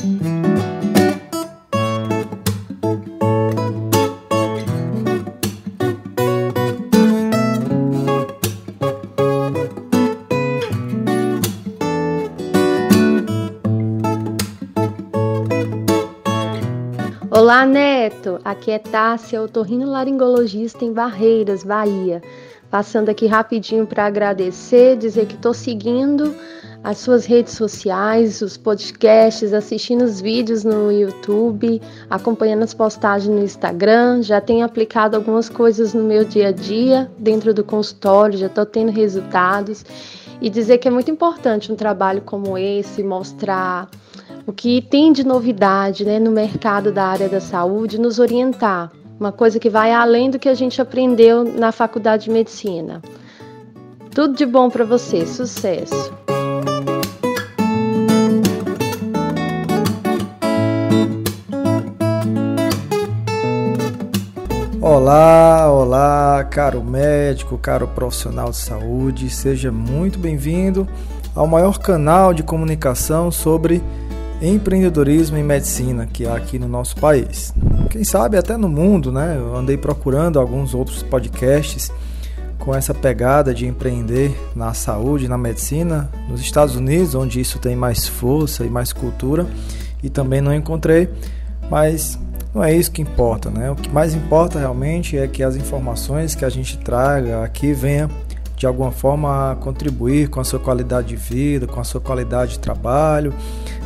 Olá, Neto! Aqui é Tássia, otorrinolaringologista em Barreiras, Bahia. Passando aqui rapidinho para agradecer, dizer que estou seguindo as suas redes sociais, os podcasts, assistindo os vídeos no YouTube, acompanhando as postagens no Instagram. Já tenho aplicado algumas coisas no meu dia a dia dentro do consultório, já estou tendo resultados. E dizer que é muito importante um trabalho como esse, mostrar o que tem de novidade né, no mercado da área da saúde, nos orientar. Uma coisa que vai além do que a gente aprendeu na faculdade de medicina. Tudo de bom para você, sucesso! Olá, olá, caro médico, caro profissional de saúde, seja muito bem-vindo ao maior canal de comunicação sobre empreendedorismo em medicina que há aqui no nosso país. Quem sabe até no mundo, né? Eu andei procurando alguns outros podcasts com essa pegada de empreender na saúde, na medicina, nos Estados Unidos, onde isso tem mais força e mais cultura, e também não encontrei, mas não é isso que importa, né? O que mais importa realmente é que as informações que a gente traga aqui venha de alguma forma contribuir com a sua qualidade de vida, com a sua qualidade de trabalho,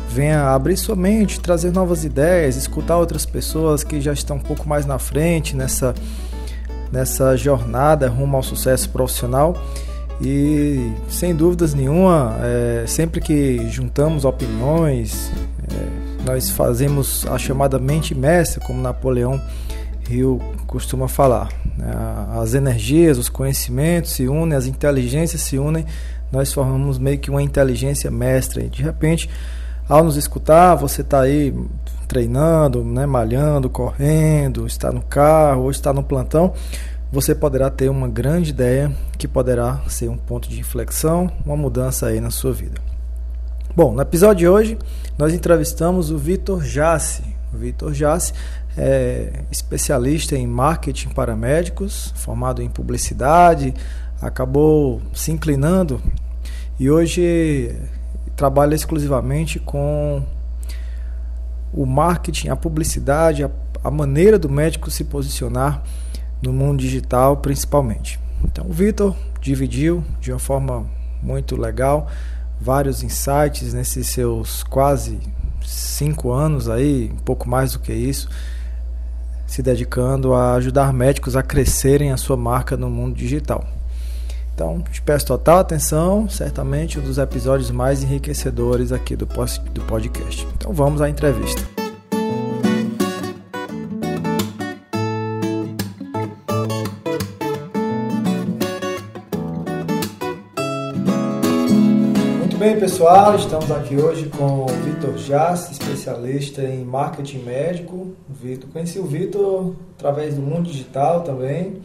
venha abrir sua mente, trazer novas ideias, escutar outras pessoas que já estão um pouco mais na frente nessa, nessa jornada rumo ao sucesso profissional. E sem dúvidas nenhuma, é, sempre que juntamos opiniões, é, nós fazemos a chamada mente mestra, como Napoleão Hill costuma falar. Né? As energias, os conhecimentos se unem, as inteligências se unem, nós formamos meio que uma inteligência mestra. E de repente, ao nos escutar, você está aí treinando, né, malhando, correndo, está no carro ou está no plantão, você poderá ter uma grande ideia que poderá ser um ponto de inflexão, uma mudança aí na sua vida. Bom, no episódio de hoje nós entrevistamos o Vitor Jasse. O Vitor Jasse é especialista em marketing para médicos, formado em publicidade, acabou se inclinando e hoje trabalha exclusivamente com o marketing, a publicidade, a, a maneira do médico se posicionar no mundo digital, principalmente. Então, o Vitor dividiu de uma forma muito legal vários insights nesses seus quase cinco anos aí, um pouco mais do que isso, se dedicando a ajudar médicos a crescerem a sua marca no mundo digital. Então, te peço total atenção, certamente um dos episódios mais enriquecedores aqui do podcast. Então, vamos à entrevista. Bem, pessoal, estamos aqui hoje com o Vitor Jass, especialista em marketing médico. Vitor, conheci o Vitor através do mundo digital também.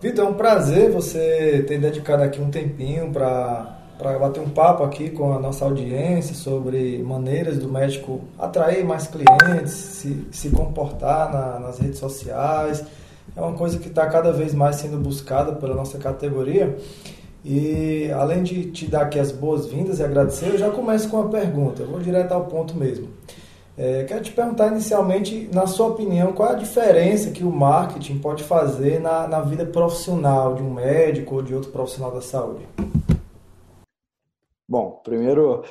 Vitor, é um prazer você ter dedicado aqui um tempinho para bater um papo aqui com a nossa audiência sobre maneiras do médico atrair mais clientes, se, se comportar na, nas redes sociais. É uma coisa que está cada vez mais sendo buscada pela nossa categoria. E além de te dar aqui as boas-vindas e agradecer, eu já começo com uma pergunta. Eu vou direto ao ponto mesmo. É, quero te perguntar inicialmente, na sua opinião, qual é a diferença que o marketing pode fazer na, na vida profissional de um médico ou de outro profissional da saúde? Bom, primeiro,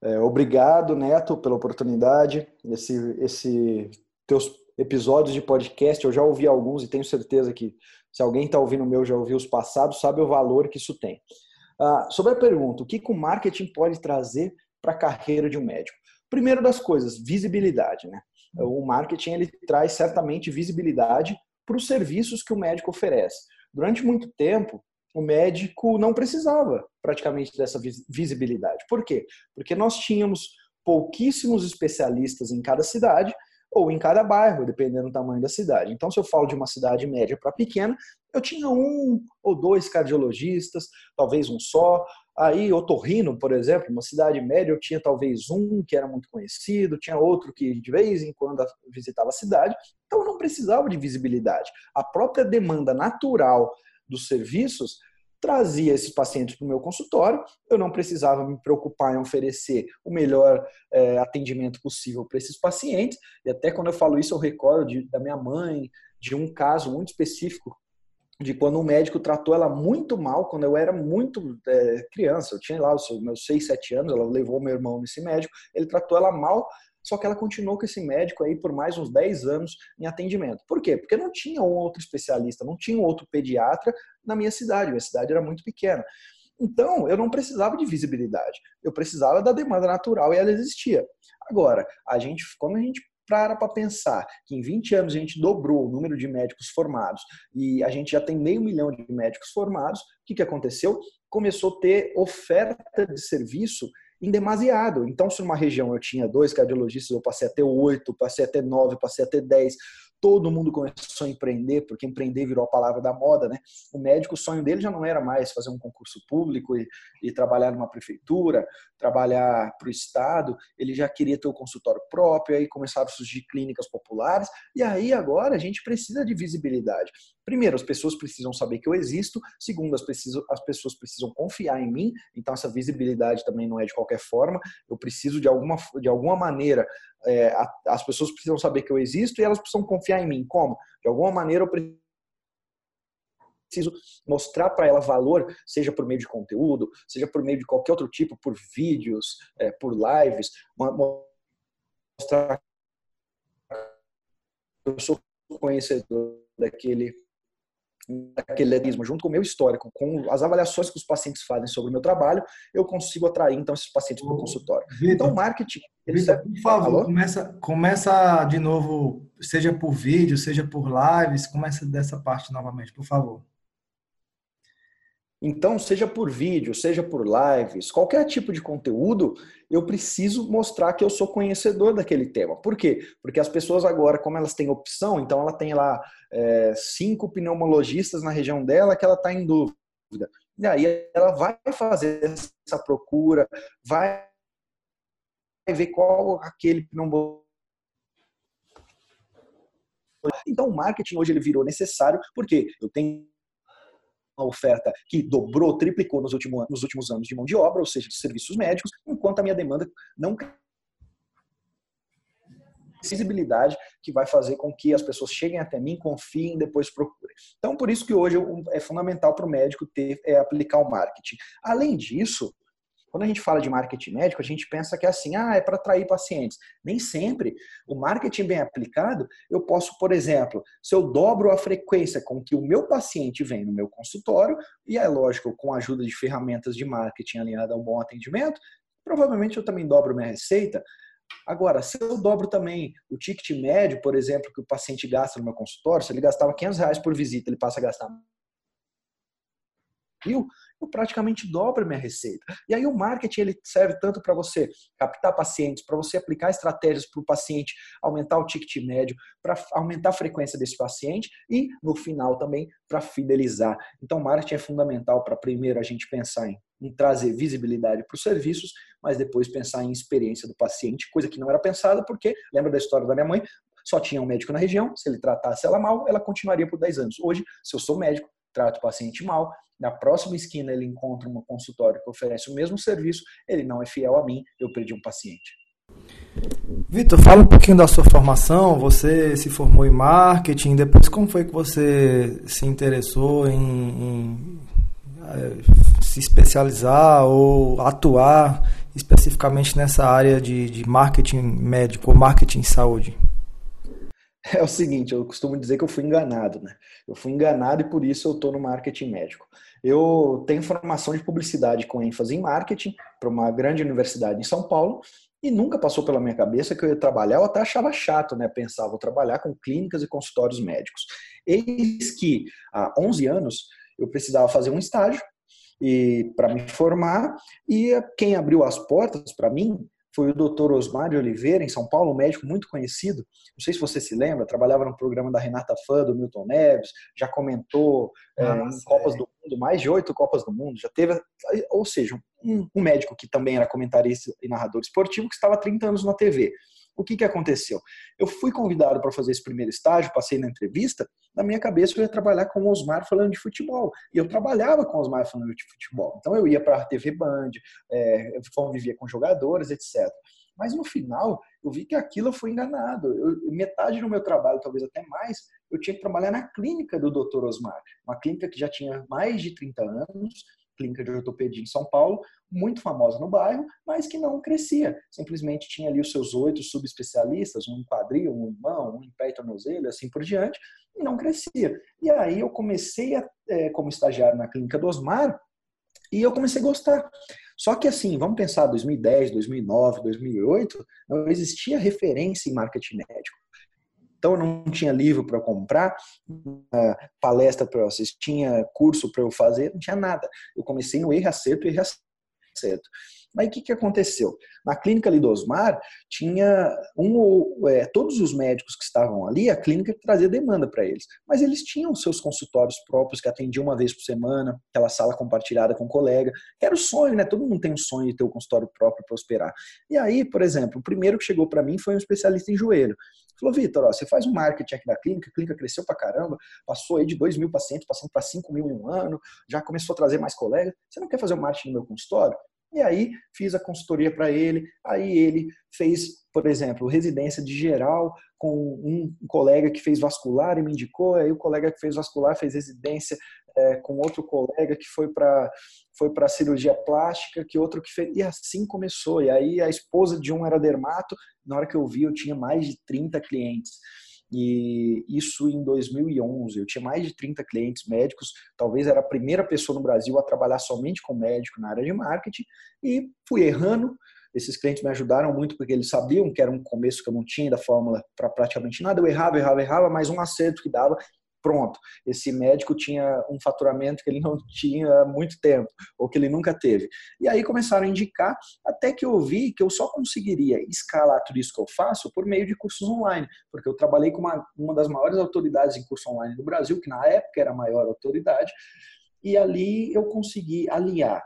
é, obrigado, Neto, pela oportunidade. Esse, esse teus episódios de podcast, eu já ouvi alguns e tenho certeza que se alguém está ouvindo o meu, já ouviu os passados, sabe o valor que isso tem. Ah, sobre a pergunta, o que, que o marketing pode trazer para a carreira de um médico? Primeiro das coisas, visibilidade. Né? O marketing ele traz certamente visibilidade para os serviços que o médico oferece. Durante muito tempo, o médico não precisava praticamente dessa visibilidade. Por quê? Porque nós tínhamos pouquíssimos especialistas em cada cidade ou em cada bairro, dependendo do tamanho da cidade. Então, se eu falo de uma cidade média para pequena, eu tinha um ou dois cardiologistas, talvez um só, Aí, Otorrino, por exemplo, uma cidade média, eu tinha talvez um que era muito conhecido, tinha outro que de vez em quando visitava a cidade, então eu não precisava de visibilidade. A própria demanda natural dos serviços trazia esses pacientes para o meu consultório, eu não precisava me preocupar em oferecer o melhor é, atendimento possível para esses pacientes, e até quando eu falo isso, eu recordo de, da minha mãe, de um caso muito específico de quando um médico tratou ela muito mal quando eu era muito é, criança. Eu tinha lá os meus 6, 7 anos, ela levou meu irmão nesse médico, ele tratou ela mal, só que ela continuou com esse médico aí por mais uns 10 anos em atendimento. Por quê? Porque não tinha um outro especialista, não tinha um outro pediatra na minha cidade, minha cidade era muito pequena. Então, eu não precisava de visibilidade, eu precisava da demanda natural e ela existia. Agora, a gente, quando a gente para para pensar que em 20 anos a gente dobrou o número de médicos formados e a gente já tem meio milhão de médicos formados, o que, que aconteceu? Começou a ter oferta de serviço em demasiado. Então, se numa região eu tinha dois cardiologistas, eu passei a ter oito, passei a ter nove, passei a ter dez todo mundo começou a empreender, porque empreender virou a palavra da moda, né? O médico, o sonho dele já não era mais fazer um concurso público e, e trabalhar numa prefeitura, trabalhar para o Estado, ele já queria ter o consultório próprio, aí começaram a surgir clínicas populares, e aí agora a gente precisa de visibilidade. Primeiro, as pessoas precisam saber que eu existo, segundo, as, as pessoas precisam confiar em mim, então essa visibilidade também não é de qualquer forma, eu preciso de alguma, de alguma maneira é, as pessoas precisam saber que eu existo e elas precisam confiar em mim. Como? De alguma maneira eu preciso mostrar para ela valor, seja por meio de conteúdo, seja por meio de qualquer outro tipo, por vídeos, é, por lives, mostrar que eu sou conhecedor daquele daquele lerismo, junto com o meu histórico, com as avaliações que os pacientes fazem sobre o meu trabalho, eu consigo atrair então esses pacientes para o consultório. Victor, então, marketing. Victor, por favor, começa, começa de novo, seja por vídeo, seja por lives, começa dessa parte novamente, por favor. Então, seja por vídeo, seja por lives, qualquer tipo de conteúdo, eu preciso mostrar que eu sou conhecedor daquele tema. Por quê? Porque as pessoas agora, como elas têm opção, então ela tem lá é, cinco pneumologistas na região dela que ela está em dúvida. E aí ela vai fazer essa procura, vai ver qual aquele pneumologista então, o marketing hoje ele virou necessário porque eu tenho oferta que dobrou, triplicou nos últimos, nos últimos anos de mão de obra, ou seja, de serviços médicos, enquanto a minha demanda não visibilidade que vai fazer com que as pessoas cheguem até mim, confiem, depois procurem. Então, por isso que hoje é fundamental para o médico ter é, aplicar o marketing. Além disso, quando a gente fala de marketing médico, a gente pensa que é assim, ah, é para atrair pacientes. Nem sempre. O marketing bem aplicado, eu posso, por exemplo, se eu dobro a frequência com que o meu paciente vem no meu consultório, e é lógico, com a ajuda de ferramentas de marketing alinhada ao bom atendimento, provavelmente eu também dobro minha receita. Agora, se eu dobro também o ticket médio, por exemplo, que o paciente gasta no meu consultório, se ele gastava 500 reais por visita, ele passa a gastar mil, eu praticamente dobro minha receita. E aí o marketing ele serve tanto para você captar pacientes, para você aplicar estratégias para o paciente aumentar o ticket médio, para aumentar a frequência desse paciente e no final também para fidelizar. Então o marketing é fundamental para primeiro a gente pensar em, em trazer visibilidade para os serviços, mas depois pensar em experiência do paciente, coisa que não era pensada porque lembra da história da minha mãe, só tinha um médico na região, se ele tratasse ela mal, ela continuaria por 10 anos. Hoje, se eu sou médico, trato o paciente mal, na próxima esquina ele encontra um consultório que oferece o mesmo serviço, ele não é fiel a mim, eu perdi um paciente. Vitor, fala um pouquinho da sua formação. Você se formou em marketing, depois como foi que você se interessou em, em é, se especializar ou atuar especificamente nessa área de, de marketing médico ou marketing saúde? é o seguinte, eu costumo dizer que eu fui enganado, né? Eu fui enganado e por isso eu estou no marketing médico. Eu tenho formação de publicidade com ênfase em marketing para uma grande universidade em São Paulo e nunca passou pela minha cabeça que eu ia trabalhar, eu até achava chato, né? Pensava, vou trabalhar com clínicas e consultórios médicos. Eis que há 11 anos eu precisava fazer um estágio e para me formar e quem abriu as portas para mim foi o Dr. Osmar de Oliveira, em São Paulo, um médico muito conhecido. Não sei se você se lembra, trabalhava no programa da Renata Fã, do Milton Neves, já comentou é, em Copas é. do Mundo, mais de oito Copas do Mundo, já teve, ou seja, um, um médico que também era comentarista e narrador esportivo, que estava há 30 anos na TV. O que, que aconteceu? Eu fui convidado para fazer esse primeiro estágio, passei na entrevista, na minha cabeça eu ia trabalhar com o Osmar falando de futebol. E eu trabalhava com o Osmar falando de futebol. Então eu ia para a TV Band, é, convivia com jogadores, etc. Mas no final, eu vi que aquilo foi enganado. Eu, metade do meu trabalho, talvez até mais, eu tinha que trabalhar na clínica do Dr. Osmar. Uma clínica que já tinha mais de 30 anos, clínica de ortopedia em São Paulo, muito famosa no bairro, mas que não crescia. Simplesmente tinha ali os seus oito subespecialistas, um em quadril, um em mão, um em pé e tornozelo, assim por diante, e não crescia. E aí eu comecei a, é, como estagiário na clínica do Osmar, e eu comecei a gostar. Só que assim, vamos pensar 2010, 2009, 2008, não existia referência em marketing médico. Então, eu não tinha livro para comprar, palestra para assistir, tinha curso para eu fazer, não tinha nada. Eu comecei no erro acerto, erro acerto. Aí o que, que aconteceu? Na clínica ali do Osmar, tinha um, é, todos os médicos que estavam ali, a clínica trazia demanda para eles. Mas eles tinham seus consultórios próprios que atendiam uma vez por semana, aquela sala compartilhada com um colega. Era o sonho, né? Todo mundo tem um sonho de ter o um consultório próprio para prosperar. E aí, por exemplo, o primeiro que chegou para mim foi um especialista em joelho. Falou, Vitor, você faz um marketing aqui da clínica, a clínica cresceu pra caramba, passou aí de 2 mil pacientes, passando para 5 mil em um ano, já começou a trazer mais colegas. Você não quer fazer o um marketing no meu consultório? E aí fiz a consultoria para ele. Aí ele fez, por exemplo, residência de geral com um colega que fez vascular e me indicou. Aí o colega que fez vascular fez residência é, com outro colega que foi para foi para cirurgia plástica, que outro que fez. E assim começou. E aí a esposa de um era dermato. Na hora que eu vi, eu tinha mais de 30 clientes. E isso em 2011. Eu tinha mais de 30 clientes médicos, talvez era a primeira pessoa no Brasil a trabalhar somente com médico na área de marketing, e fui errando. Esses clientes me ajudaram muito porque eles sabiam que era um começo que eu não tinha da fórmula para praticamente nada. Eu errava, errava, errava, mas um acerto que dava pronto, esse médico tinha um faturamento que ele não tinha há muito tempo, ou que ele nunca teve. E aí começaram a indicar, até que eu vi que eu só conseguiria escalar tudo isso que eu faço por meio de cursos online, porque eu trabalhei com uma, uma das maiores autoridades em curso online do Brasil, que na época era a maior autoridade, e ali eu consegui alinhar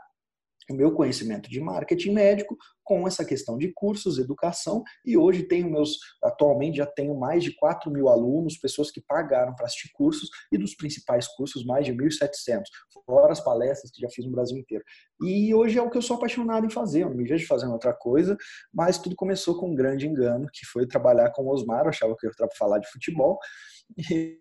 o meu conhecimento de marketing médico com essa questão de cursos, educação, e hoje tenho meus, atualmente já tenho mais de 4 mil alunos, pessoas que pagaram para assistir cursos, e dos principais cursos, mais de 1.700, fora as palestras que já fiz no Brasil inteiro. E hoje é o que eu sou apaixonado em fazer, eu não me vejo fazendo outra coisa, mas tudo começou com um grande engano, que foi trabalhar com o Osmar, eu achava que eu ia falar de futebol, e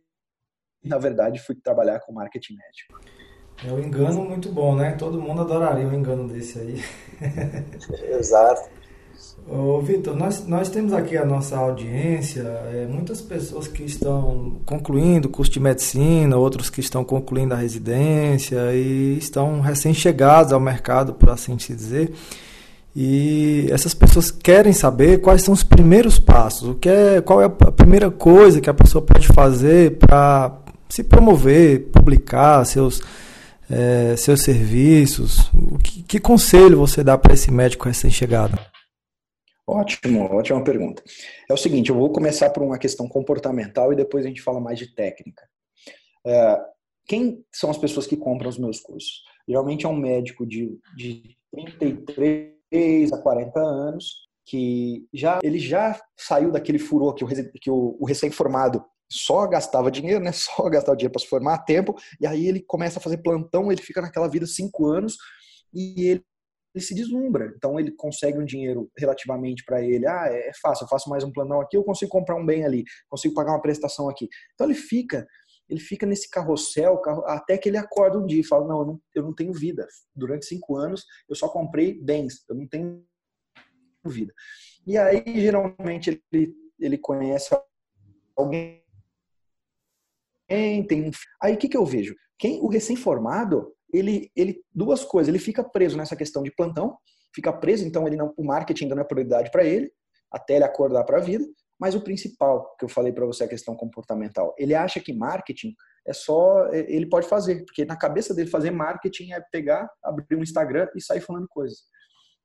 na verdade fui trabalhar com marketing médico. É um engano muito bom, né? Todo mundo adoraria um engano desse aí. Exato. Ô, Vitor, nós, nós temos aqui a nossa audiência, é, muitas pessoas que estão concluindo o curso de medicina, outros que estão concluindo a residência e estão recém-chegados ao mercado, por assim se dizer. E essas pessoas querem saber quais são os primeiros passos, o que é, qual é a primeira coisa que a pessoa pode fazer para se promover, publicar seus é, seus serviços? Que, que conselho você dá para esse médico recém-chegado? Ótimo, ótima pergunta. É o seguinte, eu vou começar por uma questão comportamental e depois a gente fala mais de técnica. É, quem são as pessoas que compram os meus cursos? Geralmente é um médico de, de 33 a 40 anos que já ele já saiu daquele furor que o, que o, o recém-formado só gastava dinheiro, né? Só gastava dinheiro para se formar a tempo, e aí ele começa a fazer plantão, ele fica naquela vida cinco anos e ele, ele se deslumbra. Então ele consegue um dinheiro relativamente para ele. Ah, é, é fácil, eu faço mais um plantão aqui, eu consigo comprar um bem ali, consigo pagar uma prestação aqui. Então ele fica ele fica nesse carrossel até que ele acorda um dia e fala: Não, eu não, eu não tenho vida. Durante cinco anos eu só comprei bens, eu não tenho vida. E aí, geralmente, ele, ele conhece alguém tem Aí o que, que eu vejo? Quem o recém-formado, ele, ele duas coisas, ele fica preso nessa questão de plantão, fica preso, então ele não, o marketing ainda não é prioridade para ele, até ele acordar para a vida. Mas o principal que eu falei para você a questão comportamental. Ele acha que marketing é só é, ele pode fazer, porque na cabeça dele fazer marketing é pegar, abrir um Instagram e sair falando coisas.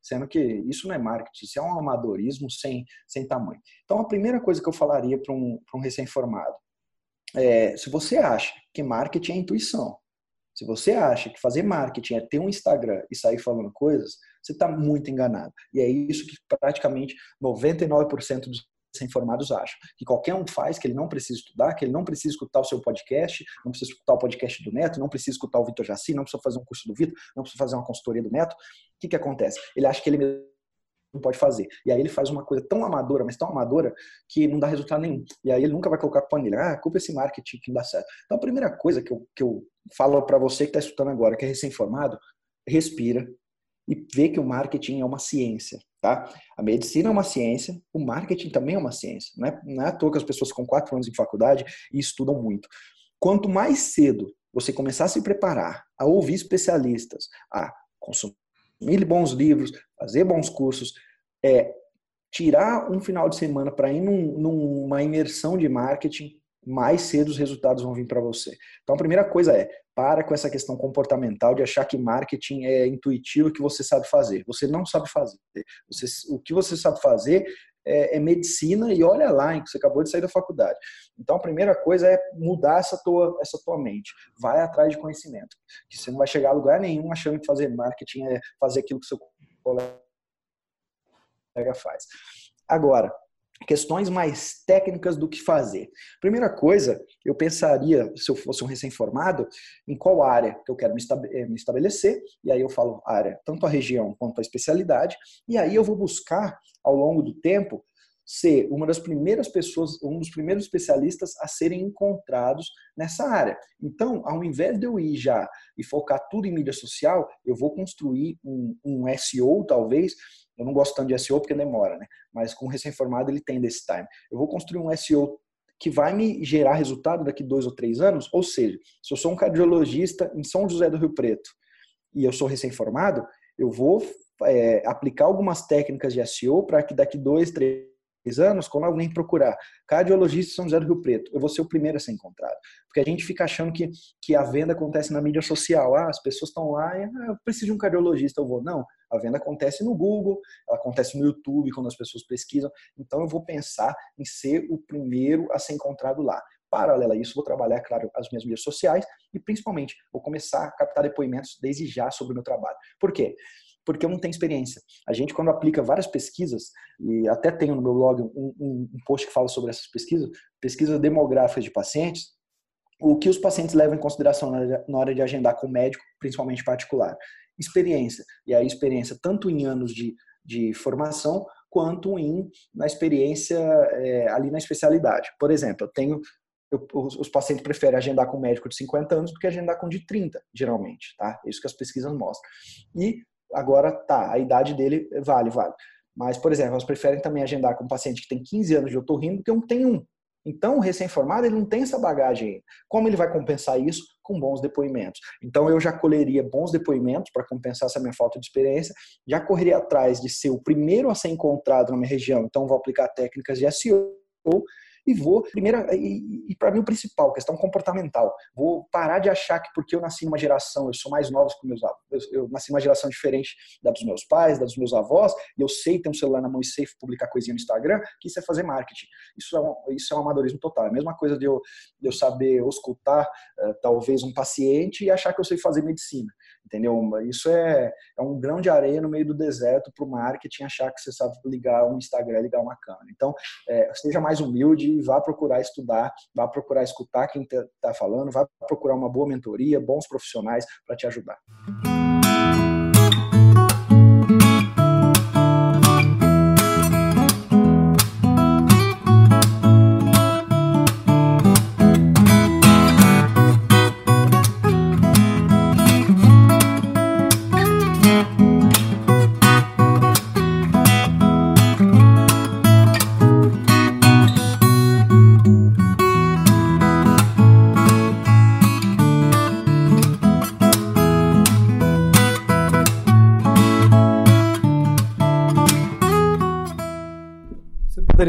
sendo que isso não é marketing, isso é um amadorismo sem, sem tamanho. Então, a primeira coisa que eu falaria para um, um recém-formado é: se você acha que marketing é intuição, se você acha que fazer marketing é ter um Instagram e sair falando coisas, você está muito enganado. E é isso que praticamente 99% dos informados acham. Que qualquer um faz, que ele não precisa estudar, que ele não precisa escutar o seu podcast, não precisa escutar o podcast do Neto, não precisa escutar o Vitor Jaci, não precisa fazer um curso do Vitor, não precisa fazer uma consultoria do Neto. O que, que acontece? Ele acha que ele não pode fazer. E aí ele faz uma coisa tão amadora, mas tão amadora, que não dá resultado nenhum. E aí ele nunca vai colocar a culpa nele. Ah, culpa esse marketing que não dá certo. Então a primeira coisa que eu, que eu falo para você que está escutando agora, que é recém-formado, respira e vê que o marketing é uma ciência. Tá? A medicina é uma ciência, o marketing também é uma ciência. Não é, não é à toa que as pessoas com quatro anos em faculdade e estudam muito. Quanto mais cedo você começar a se preparar, a ouvir especialistas, a consumir bons livros, fazer bons cursos, é, tirar um final de semana para ir num, numa imersão de marketing, mais cedo os resultados vão vir para você. Então a primeira coisa é, para com essa questão comportamental de achar que marketing é intuitivo que você sabe fazer. Você não sabe fazer. Você, o que você sabe fazer é, é, medicina e olha lá, hein, que você acabou de sair da faculdade. Então a primeira coisa é mudar essa tua, essa tua mente. Vai atrás de conhecimento. Que você não vai chegar a lugar nenhum achando que fazer marketing é fazer aquilo que seu colega faz. Agora, questões mais técnicas do que fazer. Primeira coisa, eu pensaria, se eu fosse um recém-formado, em qual área que eu quero eh, me estabelecer, e aí eu falo área, tanto a região quanto a especialidade, e aí eu vou buscar, ao longo do tempo, ser uma das primeiras pessoas, um dos primeiros especialistas a serem encontrados nessa área. Então, ao invés de eu ir já e focar tudo em mídia social, eu vou construir um, um SEO, talvez, eu não gosto tanto de SEO porque demora, né? Mas com recém-formado ele tem desse time. Eu vou construir um SEO que vai me gerar resultado daqui dois ou três anos. Ou seja, se eu sou um cardiologista em São José do Rio Preto e eu sou recém-formado, eu vou é, aplicar algumas técnicas de SEO para que daqui dois, três anos, quando alguém procurar cardiologista São José do Rio Preto, eu vou ser o primeiro a ser encontrado. Porque a gente fica achando que, que a venda acontece na mídia social. Ah, as pessoas estão lá e ah, eu preciso de um cardiologista, eu vou. Não, a venda acontece no Google, ela acontece no YouTube, quando as pessoas pesquisam. Então eu vou pensar em ser o primeiro a ser encontrado lá. Paralelo a isso, vou trabalhar, claro, as minhas mídias sociais e, principalmente, vou começar a captar depoimentos desde já sobre o meu trabalho. Por quê? Porque eu não tenho experiência. A gente, quando aplica várias pesquisas, e até tenho no meu blog um, um, um post que fala sobre essas pesquisas, pesquisas demográficas de pacientes, o que os pacientes levam em consideração na hora de agendar com o médico, principalmente particular? Experiência. E a experiência tanto em anos de, de formação, quanto em, na experiência é, ali na especialidade. Por exemplo, eu tenho eu, os, pacientes preferem agendar com um médico de 50 anos do que agendar com de 30, geralmente, tá? Isso que as pesquisas mostram. E agora tá, a idade dele vale, vale. Mas, por exemplo, elas preferem também agendar com um paciente que tem 15 anos de otorrino do que um que tem um. Então, o recém-formado ele não tem essa bagagem. Como ele vai compensar isso? Com bons depoimentos. Então, eu já colheria bons depoimentos para compensar essa minha falta de experiência, já correria atrás de ser o primeiro a ser encontrado na minha região, então vou aplicar técnicas de SEO e vou, primeira, e, e para mim o principal, questão comportamental. Vou parar de achar que porque eu nasci numa geração, eu sou mais novo que meus avós, eu, eu nasci numa geração diferente da dos meus pais, da dos meus avós, e eu sei ter um celular na mão e sei publicar coisinha no Instagram, que isso é fazer marketing. Isso é um, isso é um amadorismo total. É a mesma coisa de eu, de eu saber escutar uh, talvez um paciente e achar que eu sei fazer medicina entendeu? Isso é, é um grão de areia no meio do deserto para o marketing achar que você sabe ligar um Instagram, ligar uma câmera. Então, é, seja mais humilde e vá procurar estudar, vá procurar escutar quem está tá falando, vá procurar uma boa mentoria, bons profissionais para te ajudar.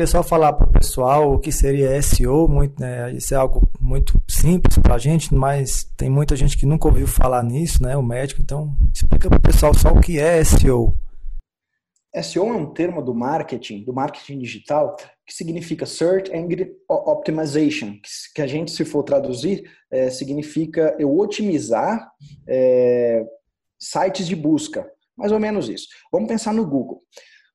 Poderia só falar para o pessoal o que seria SEO, muito, né? Isso é algo muito simples para a gente, mas tem muita gente que nunca ouviu falar nisso, né? O médico, então explica para o pessoal só o que é SEO. SEO é um termo do marketing, do marketing digital, que significa Search Engine Optimization, que a gente, se for traduzir, é, significa eu otimizar é, sites de busca. Mais ou menos isso. Vamos pensar no Google.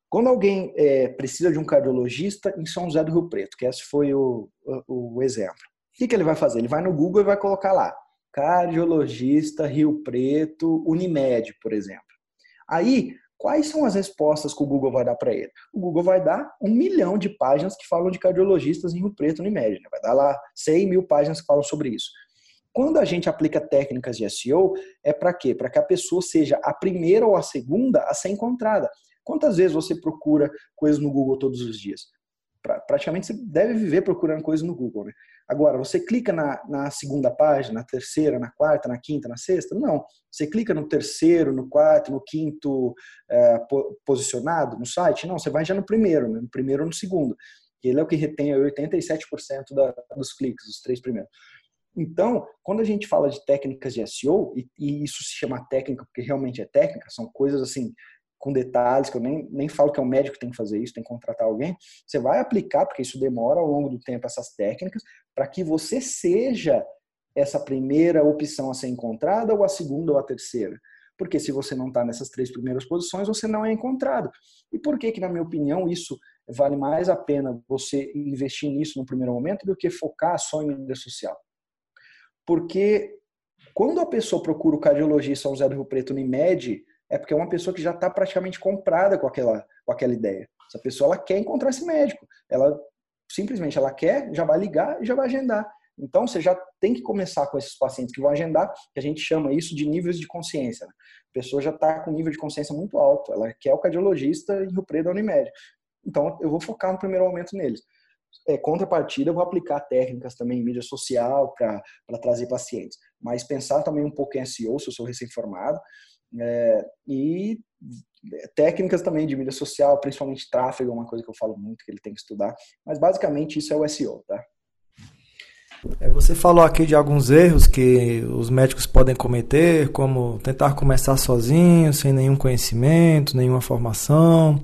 Quando alguém é, precisa de um cardiologista em São José do Rio Preto, que esse foi o, o, o exemplo, o que, que ele vai fazer? Ele vai no Google e vai colocar lá cardiologista Rio Preto Unimed, por exemplo. Aí, quais são as respostas que o Google vai dar para ele? O Google vai dar um milhão de páginas que falam de cardiologistas em Rio Preto Unimed. Né? Vai dar lá 100 mil páginas que falam sobre isso. Quando a gente aplica técnicas de SEO, é para quê? Para que a pessoa seja a primeira ou a segunda a ser encontrada. Quantas vezes você procura coisas no Google todos os dias? Pra, praticamente você deve viver procurando coisas no Google. Né? Agora, você clica na, na segunda página, na terceira, na quarta, na quinta, na sexta? Não. Você clica no terceiro, no quarto, no quinto é, posicionado no site? Não, você vai já no primeiro, né? no primeiro ou no segundo. Ele é o que retém 87% da, dos cliques, os três primeiros. Então, quando a gente fala de técnicas de SEO, e, e, isso se chama técnica porque realmente é técnica, são coisas assim, com detalhes, que eu nem, nem falo que é o médico que tem que fazer isso, tem que contratar alguém, você vai aplicar, porque isso demora ao longo do tempo, essas técnicas, para que você seja essa primeira opção a ser encontrada, ou a segunda ou a terceira. Porque se você não está nessas três primeiras posições, você não é encontrado. E por que que, na minha opinião, isso vale mais a pena você investir nisso no primeiro momento do que focar só em mídia social? Porque quando a pessoa procura o cardiologista São José do Rio Preto Unimed, é porque é uma pessoa que já está praticamente comprada com aquela, com aquela ideia. Essa pessoa ela quer encontrar esse médico. Ela simplesmente ela quer, já vai ligar e já vai agendar. Então você já tem que começar com esses pacientes que vão agendar, que a gente chama isso de níveis de consciência. Né? A pessoa já está com nível de consciência muito alto. Ela quer o cardiologista em Rio Preto da Unimed. Então eu vou focar no primeiro momento neles é, contrapartida, eu vou aplicar técnicas também em mídia social para trazer pacientes. Mas pensar também um pouco em SEO, se eu sou recém-formado, é, e técnicas também de mídia social, principalmente tráfego, é uma coisa que eu falo muito que ele tem que estudar. Mas basicamente isso é o SEO, tá? É, você falou aqui de alguns erros que os médicos podem cometer, como tentar começar sozinho, sem nenhum conhecimento, nenhuma formação.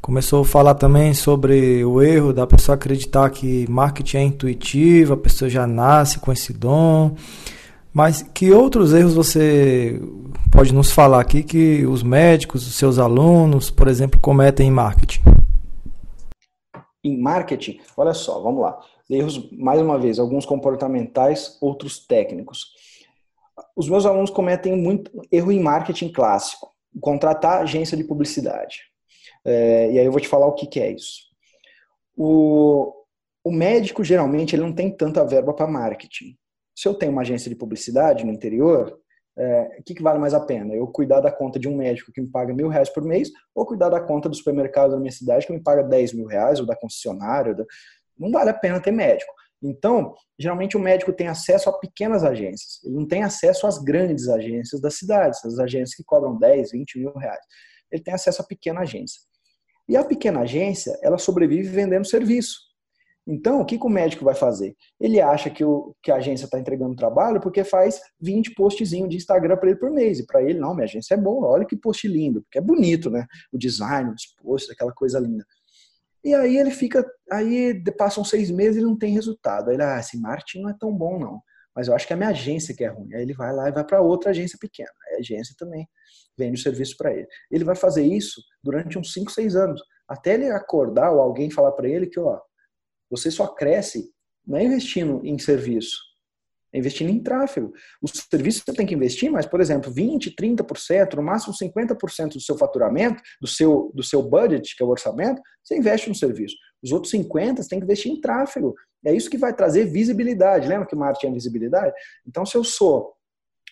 Começou a falar também sobre o erro da pessoa acreditar que marketing é intuitivo, a pessoa já nasce com esse dom. Mas que outros erros você pode nos falar aqui que os médicos, os seus alunos, por exemplo, cometem em marketing? Em marketing, olha só, vamos lá. Erros, mais uma vez, alguns comportamentais, outros técnicos. Os meus alunos cometem muito erro em marketing clássico, contratar agência de publicidade. É, e aí eu vou te falar o que, que é isso. O, o médico, geralmente, ele não tem tanta verba para marketing. Se eu tenho uma agência de publicidade no interior, é, o que, que, vale mais a pena? Eu cuidar da conta de um médico que me paga mil reais por mês ou cuidar da conta do supermercado da minha cidade que me paga dez mil reais ou da concessionária? Da... Não vale a pena ter médico. Então, geralmente o médico tem acesso a pequenas agências. Ele não tem acesso às grandes agências das cidades, as agências que cobram 10, 20 mil reais. Ele tem acesso a pequena agência. E a pequena agência, ela sobrevive vendendo serviço. Então, o que, que o médico vai fazer? Ele acha que, o, que a agência está entregando trabalho porque faz 20 postzinhos de Instagram para ele por mês. E para ele, não, minha agência é boa, olha que post lindo, porque é bonito, né? O design dos posts, aquela coisa linda. E aí ele fica, aí passam seis meses e não tem resultado. Aí ele, ah, esse marketing não é tão bom, não. Mas eu acho que é a minha agência que é ruim. Aí ele vai lá e vai para outra agência pequena. Aí a agência também vende o serviço para ele. Ele vai fazer isso durante uns 5, 6 anos, até ele acordar ou alguém falar para ele que, ó, você só cresce não é investindo em serviço, é investindo em tráfego. Os serviços você tem que investir, mas, por exemplo, 20, 30%, no máximo 50% do seu faturamento, do seu, do seu budget, que é o orçamento, você investe no serviço. Os outros 50% você tem que investir em tráfego. É isso que vai trazer visibilidade. Lembra que o marketing é visibilidade? Então, se eu sou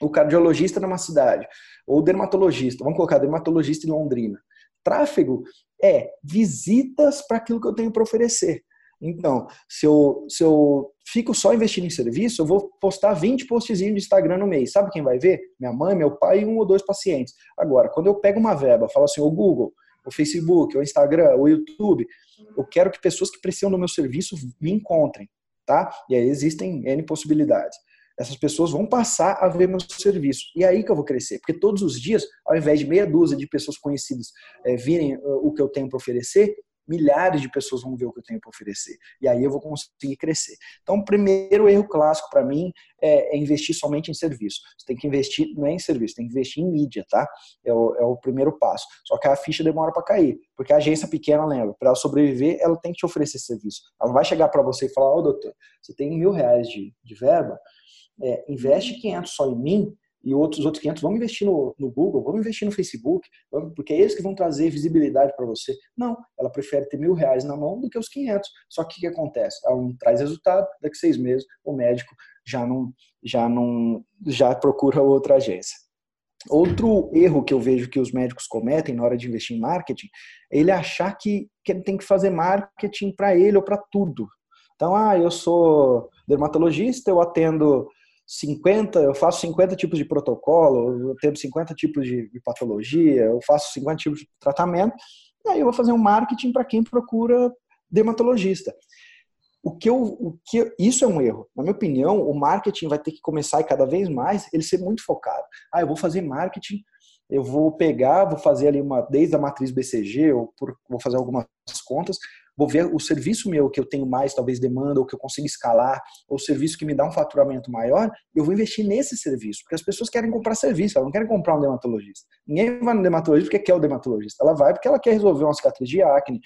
o cardiologista numa cidade, ou dermatologista, vamos colocar dermatologista em Londrina. Tráfego é visitas para aquilo que eu tenho para oferecer. Então, se eu, se eu fico só investindo em serviço, eu vou postar 20 postzinhos de Instagram no mês. Sabe quem vai ver? Minha mãe, meu pai e um ou dois pacientes. Agora, quando eu pego uma verba, falo assim, o Google, o Facebook, o Instagram, o YouTube, eu quero que pessoas que precisam do meu serviço me encontrem, tá? E aí existem N possibilidades. essas pessoas vão passar a ver meu serviço. E é aí que eu vou crescer. Porque todos os dias, ao invés de meia dúzia de pessoas conhecidas é, virem uh, o que eu tenho para oferecer, milhares de pessoas vão ver o que eu tenho para oferecer. E aí eu vou conseguir crescer. Então, o primeiro erro clássico para mim é, é, investir somente em serviço. Você tem que investir, não é em serviço, tem que investir em mídia, tá? É o, é o primeiro passo. Só que a ficha demora para cair. Porque a agência pequena, lembra, para ela sobreviver, ela tem que te oferecer serviço. Ela não vai chegar para você e falar: Ô, oh, doutor, você tem mil reais de, de verba, é, investe 500 só em mim e outros outros 500 vamos investir no, no Google, vamos investir no Facebook, porque é eles que vão trazer visibilidade para você. Não, ela prefere ter mil reais na mão do que os 500. Só que o que acontece? Ela não traz resultado, daqui a seis meses o médico já não, já não, já procura outra agência. Outro erro que eu vejo que os médicos cometem na hora de investir em marketing é ele achar que, que ele tem que fazer marketing para ele ou para tudo. Então, ah, eu sou dermatologista, eu atendo 50, eu faço 50 tipos de protocolo, eu tenho 50 tipos de, de patologia, eu faço 50 tipos de tratamento, e aí eu vou fazer um marketing para quem procura dermatologista. O que eu, o que isso é um erro. Na minha opinião, o marketing vai ter que começar e cada vez mais ele ser muito focado. Ah, eu vou fazer marketing, eu vou pegar, vou fazer ali uma desde a matriz BCG, eu vou fazer algumas contas, vou ver o serviço meu que eu tenho mais, talvez demanda, ou que eu consigo escalar, ou o serviço que me dá um faturamento maior, eu vou investir nesse serviço, porque as pessoas querem comprar serviço, elas não querem comprar um dermatologista. Ninguém vai no dermatologista porque quer o dermatologista, ela vai porque ela quer resolver uma cicatriz de acne,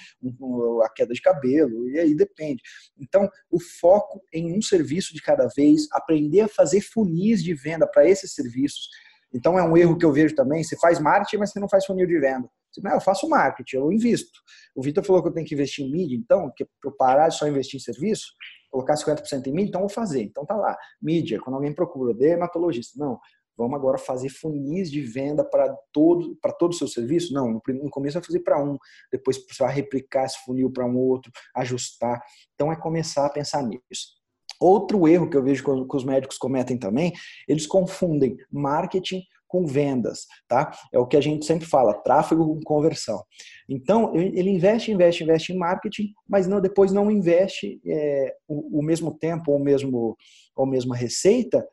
a queda de cabelo, e aí depende. Então, o foco em um serviço de cada vez, aprender a fazer funis de venda para esses serviços, então é um erro que eu vejo também. Você faz marketing, mas você não faz funil de venda. Não, eu faço marketing, eu invisto. O Vitor falou que eu tenho que investir em mídia, então, que para eu parar de só investir em serviço, colocar 50% em mídia, então vou fazer. Então tá lá, mídia, quando alguém procura, dermatologista. Não, vamos agora fazer funis de venda para todo, para todo o seu serviço? Não, no começo vai fazer para um, depois você vai replicar esse funil para um outro, ajustar. Então é começar a pensar nisso. Outro erro que eu vejo que os médicos cometem também, eles confundem marketing com vendas, tá? É o que a gente sempre fala, tráfego com conversão. Então, ele investe, investe, investe em marketing, mas não, depois não investe é, o, o, mesmo tempo ou mesmo ou mesma receita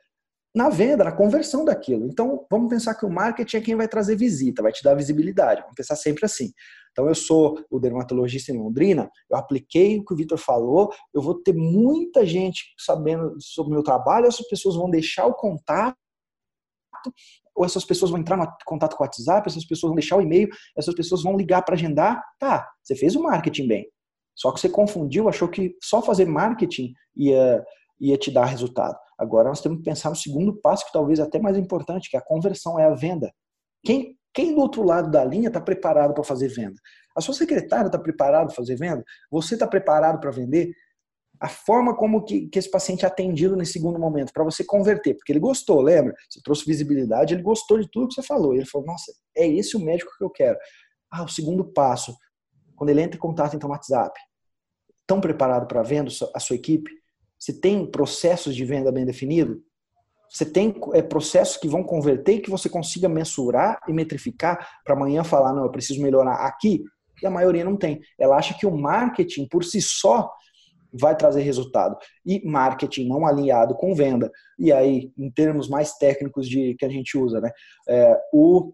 na venda, na conversão daquilo. Então, vamos pensar que o marketing é quem vai trazer visita, vai te dar visibilidade. Vamos pensar sempre assim. Então, eu sou o dermatologista em Londrina, eu apliquei o que o Vitor falou, eu vou ter muita gente sabendo sobre o meu trabalho, essas pessoas vão deixar o contato, ou essas pessoas vão entrar no contato com o WhatsApp, essas pessoas vão deixar o e-mail, essas pessoas vão ligar para agendar. Tá, você fez o marketing bem. Só que você confundiu, achou que só fazer marketing ia, ia te dar resultado. Agora nós temos que pensar no segundo passo, que talvez até mais importante, que é a conversão, é a venda. Quem, quem do outro lado da linha está preparado para fazer venda? A sua secretária está preparada para fazer venda? Você está preparado para vender? A forma como que, que esse paciente é atendido nesse segundo momento, para você converter, porque ele gostou, lembra? Você trouxe visibilidade, ele gostou de tudo que você falou. Ele falou, nossa, é esse o médico que eu quero. Ah, o segundo passo, quando ele entra em contato então WhatsApp, estão preparado para venda a sua equipe? Você tem processos de venda bem definidos? Você tem é, processos que vão converter e que você consiga mensurar e metrificar para amanhã falar, não, eu preciso melhorar aqui? E a maioria não tem. Ela acha que o marketing por si só vai trazer resultado. E marketing não alinhado com venda. E aí, em termos mais técnicos de que a gente usa, né? É, o,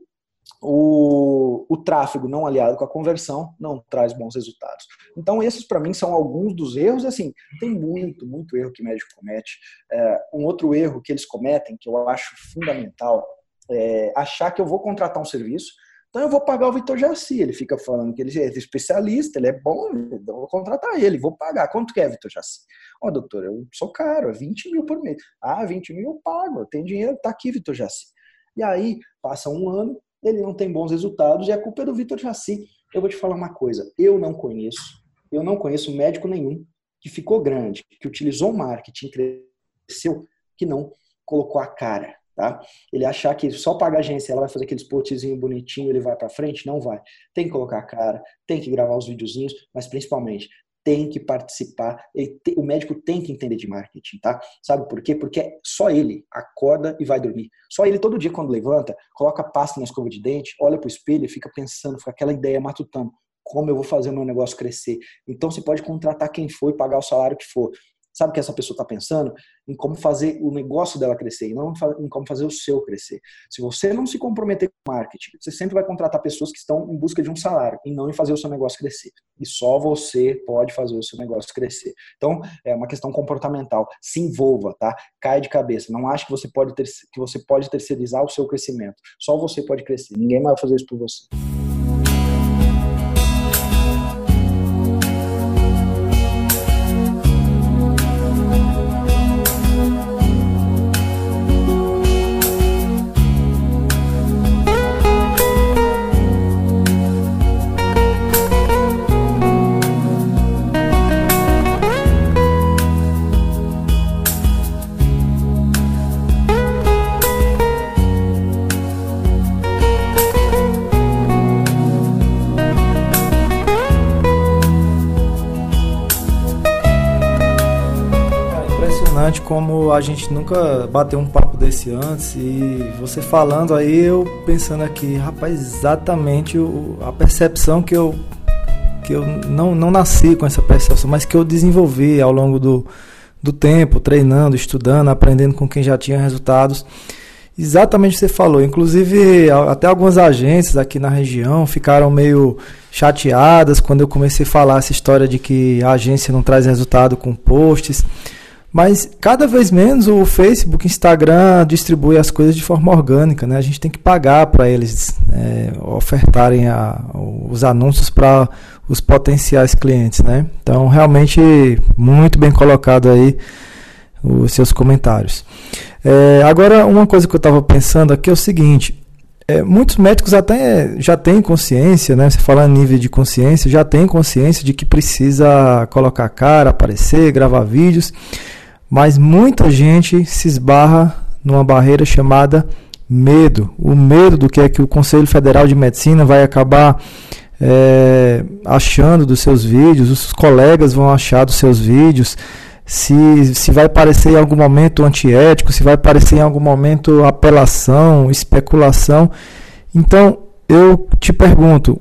o, o tráfego não aliado com a conversão não traz bons resultados. Então, esses para mim são alguns dos erros. Assim, tem muito, muito erro que médico comete. É, um outro erro que eles cometem, que eu acho fundamental, é achar que eu vou contratar um serviço então eu vou pagar o Vitor Jaci. Ele fica falando que ele é especialista, ele é bom, então eu vou contratar ele, vou pagar. Quanto que é, Vitor Jaci? Ó, oh, doutor, eu sou caro, é 20 mil por mês. Ah, 20 mil eu pago, tem dinheiro, tá aqui, Vitor Jaci. E aí, passa um ano, ele não tem bons resultados e a culpa é do Vitor Jaci. Eu vou te falar uma coisa, eu não conheço, eu não conheço médico nenhum que ficou grande, que utilizou marketing, cresceu, que não colocou a cara, Tá? Ele achar que só paga a agência, ela vai fazer aquele spotzinho bonitinho, ele vai para frente, não vai. Tem que colocar a cara, tem que gravar os videozinhos, mas principalmente tem que participar. Te, o médico tem que entender de marketing, tá? Sabe por quê? Porque só ele acorda e vai dormir. Só ele todo dia quando levanta, coloca pasta na escova de dente, olha pro espelho e fica pensando, fica aquela ideia matutando, como eu vou fazer o meu negócio crescer. Então você pode contratar quem for e pagar o salário que for Sabe o que essa pessoa está pensando? Em como fazer o negócio dela crescer e não em como fazer o seu crescer. Se você não se comprometer com marketing, você sempre vai contratar pessoas que estão em busca de um salário e não em fazer o seu negócio crescer. E só você pode fazer o seu negócio crescer. Então, é uma questão comportamental. Se envolva, tá? Cai de cabeça. Não ache que você pode ter, que você pode terceirizar o seu crescimento. Só você pode crescer. Ninguém vai fazer isso por você. Como a gente nunca bateu um papo desse antes e você falando aí, eu pensando aqui, rapaz, exatamente o, a percepção que eu que eu não, não nasci com essa percepção, mas que eu desenvolvi ao longo do, do tempo, treinando, estudando, aprendendo com quem já tinha resultados. Exatamente o que você falou. Inclusive, até algumas agências aqui na região ficaram meio chateadas quando eu comecei a falar essa história de que a agência não traz resultado com posts. Mas cada vez menos o Facebook, Instagram distribui as coisas de forma orgânica, né? A gente tem que pagar para eles é, ofertarem a, os anúncios para os potenciais clientes, né? Então, realmente muito bem colocado aí os seus comentários. É, agora, uma coisa que eu estava pensando aqui é o seguinte: é, muitos médicos até já têm consciência, né? Você fala a nível de consciência, já tem consciência de que precisa colocar cara, aparecer, gravar vídeos. Mas muita gente se esbarra numa barreira chamada medo. O medo do que é que o Conselho Federal de Medicina vai acabar é, achando dos seus vídeos, os colegas vão achar dos seus vídeos, se, se vai parecer em algum momento antiético, se vai parecer em algum momento apelação, especulação. Então, eu te pergunto,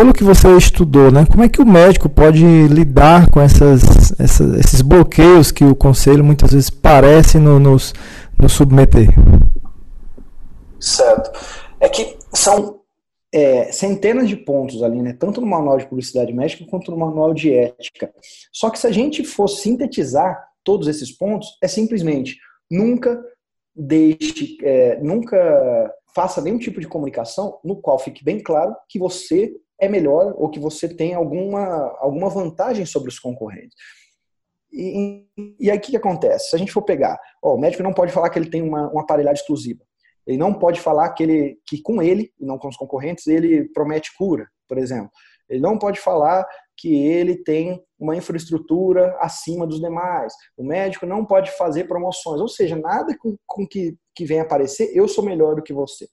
pelo que você estudou, né, como é que o médico pode lidar com essas, essas esses bloqueios que o conselho muitas vezes parece no, nos, nos submeter? Certo. É que são é, centenas de pontos ali, né? Tanto no manual de publicidade médica quanto no manual de ética. Só que se a gente for sintetizar todos esses pontos, é simplesmente nunca deixe, é, nunca faça nenhum tipo de comunicação no qual fique bem claro que você é melhor ou que você tem alguma, alguma vantagem sobre os concorrentes. E, e aí o que, que, acontece? Se a gente for pegar, ó, o médico não pode falar que ele tem uma, uma aparelhagem exclusiva. Ele não pode falar que, ele, que com ele, e não com os concorrentes, ele promete cura, por exemplo. Ele não pode falar que ele tem uma infraestrutura acima dos demais. O médico não pode fazer promoções. Ou seja, nada com, com que, que venha aparecer, eu sou melhor do que você.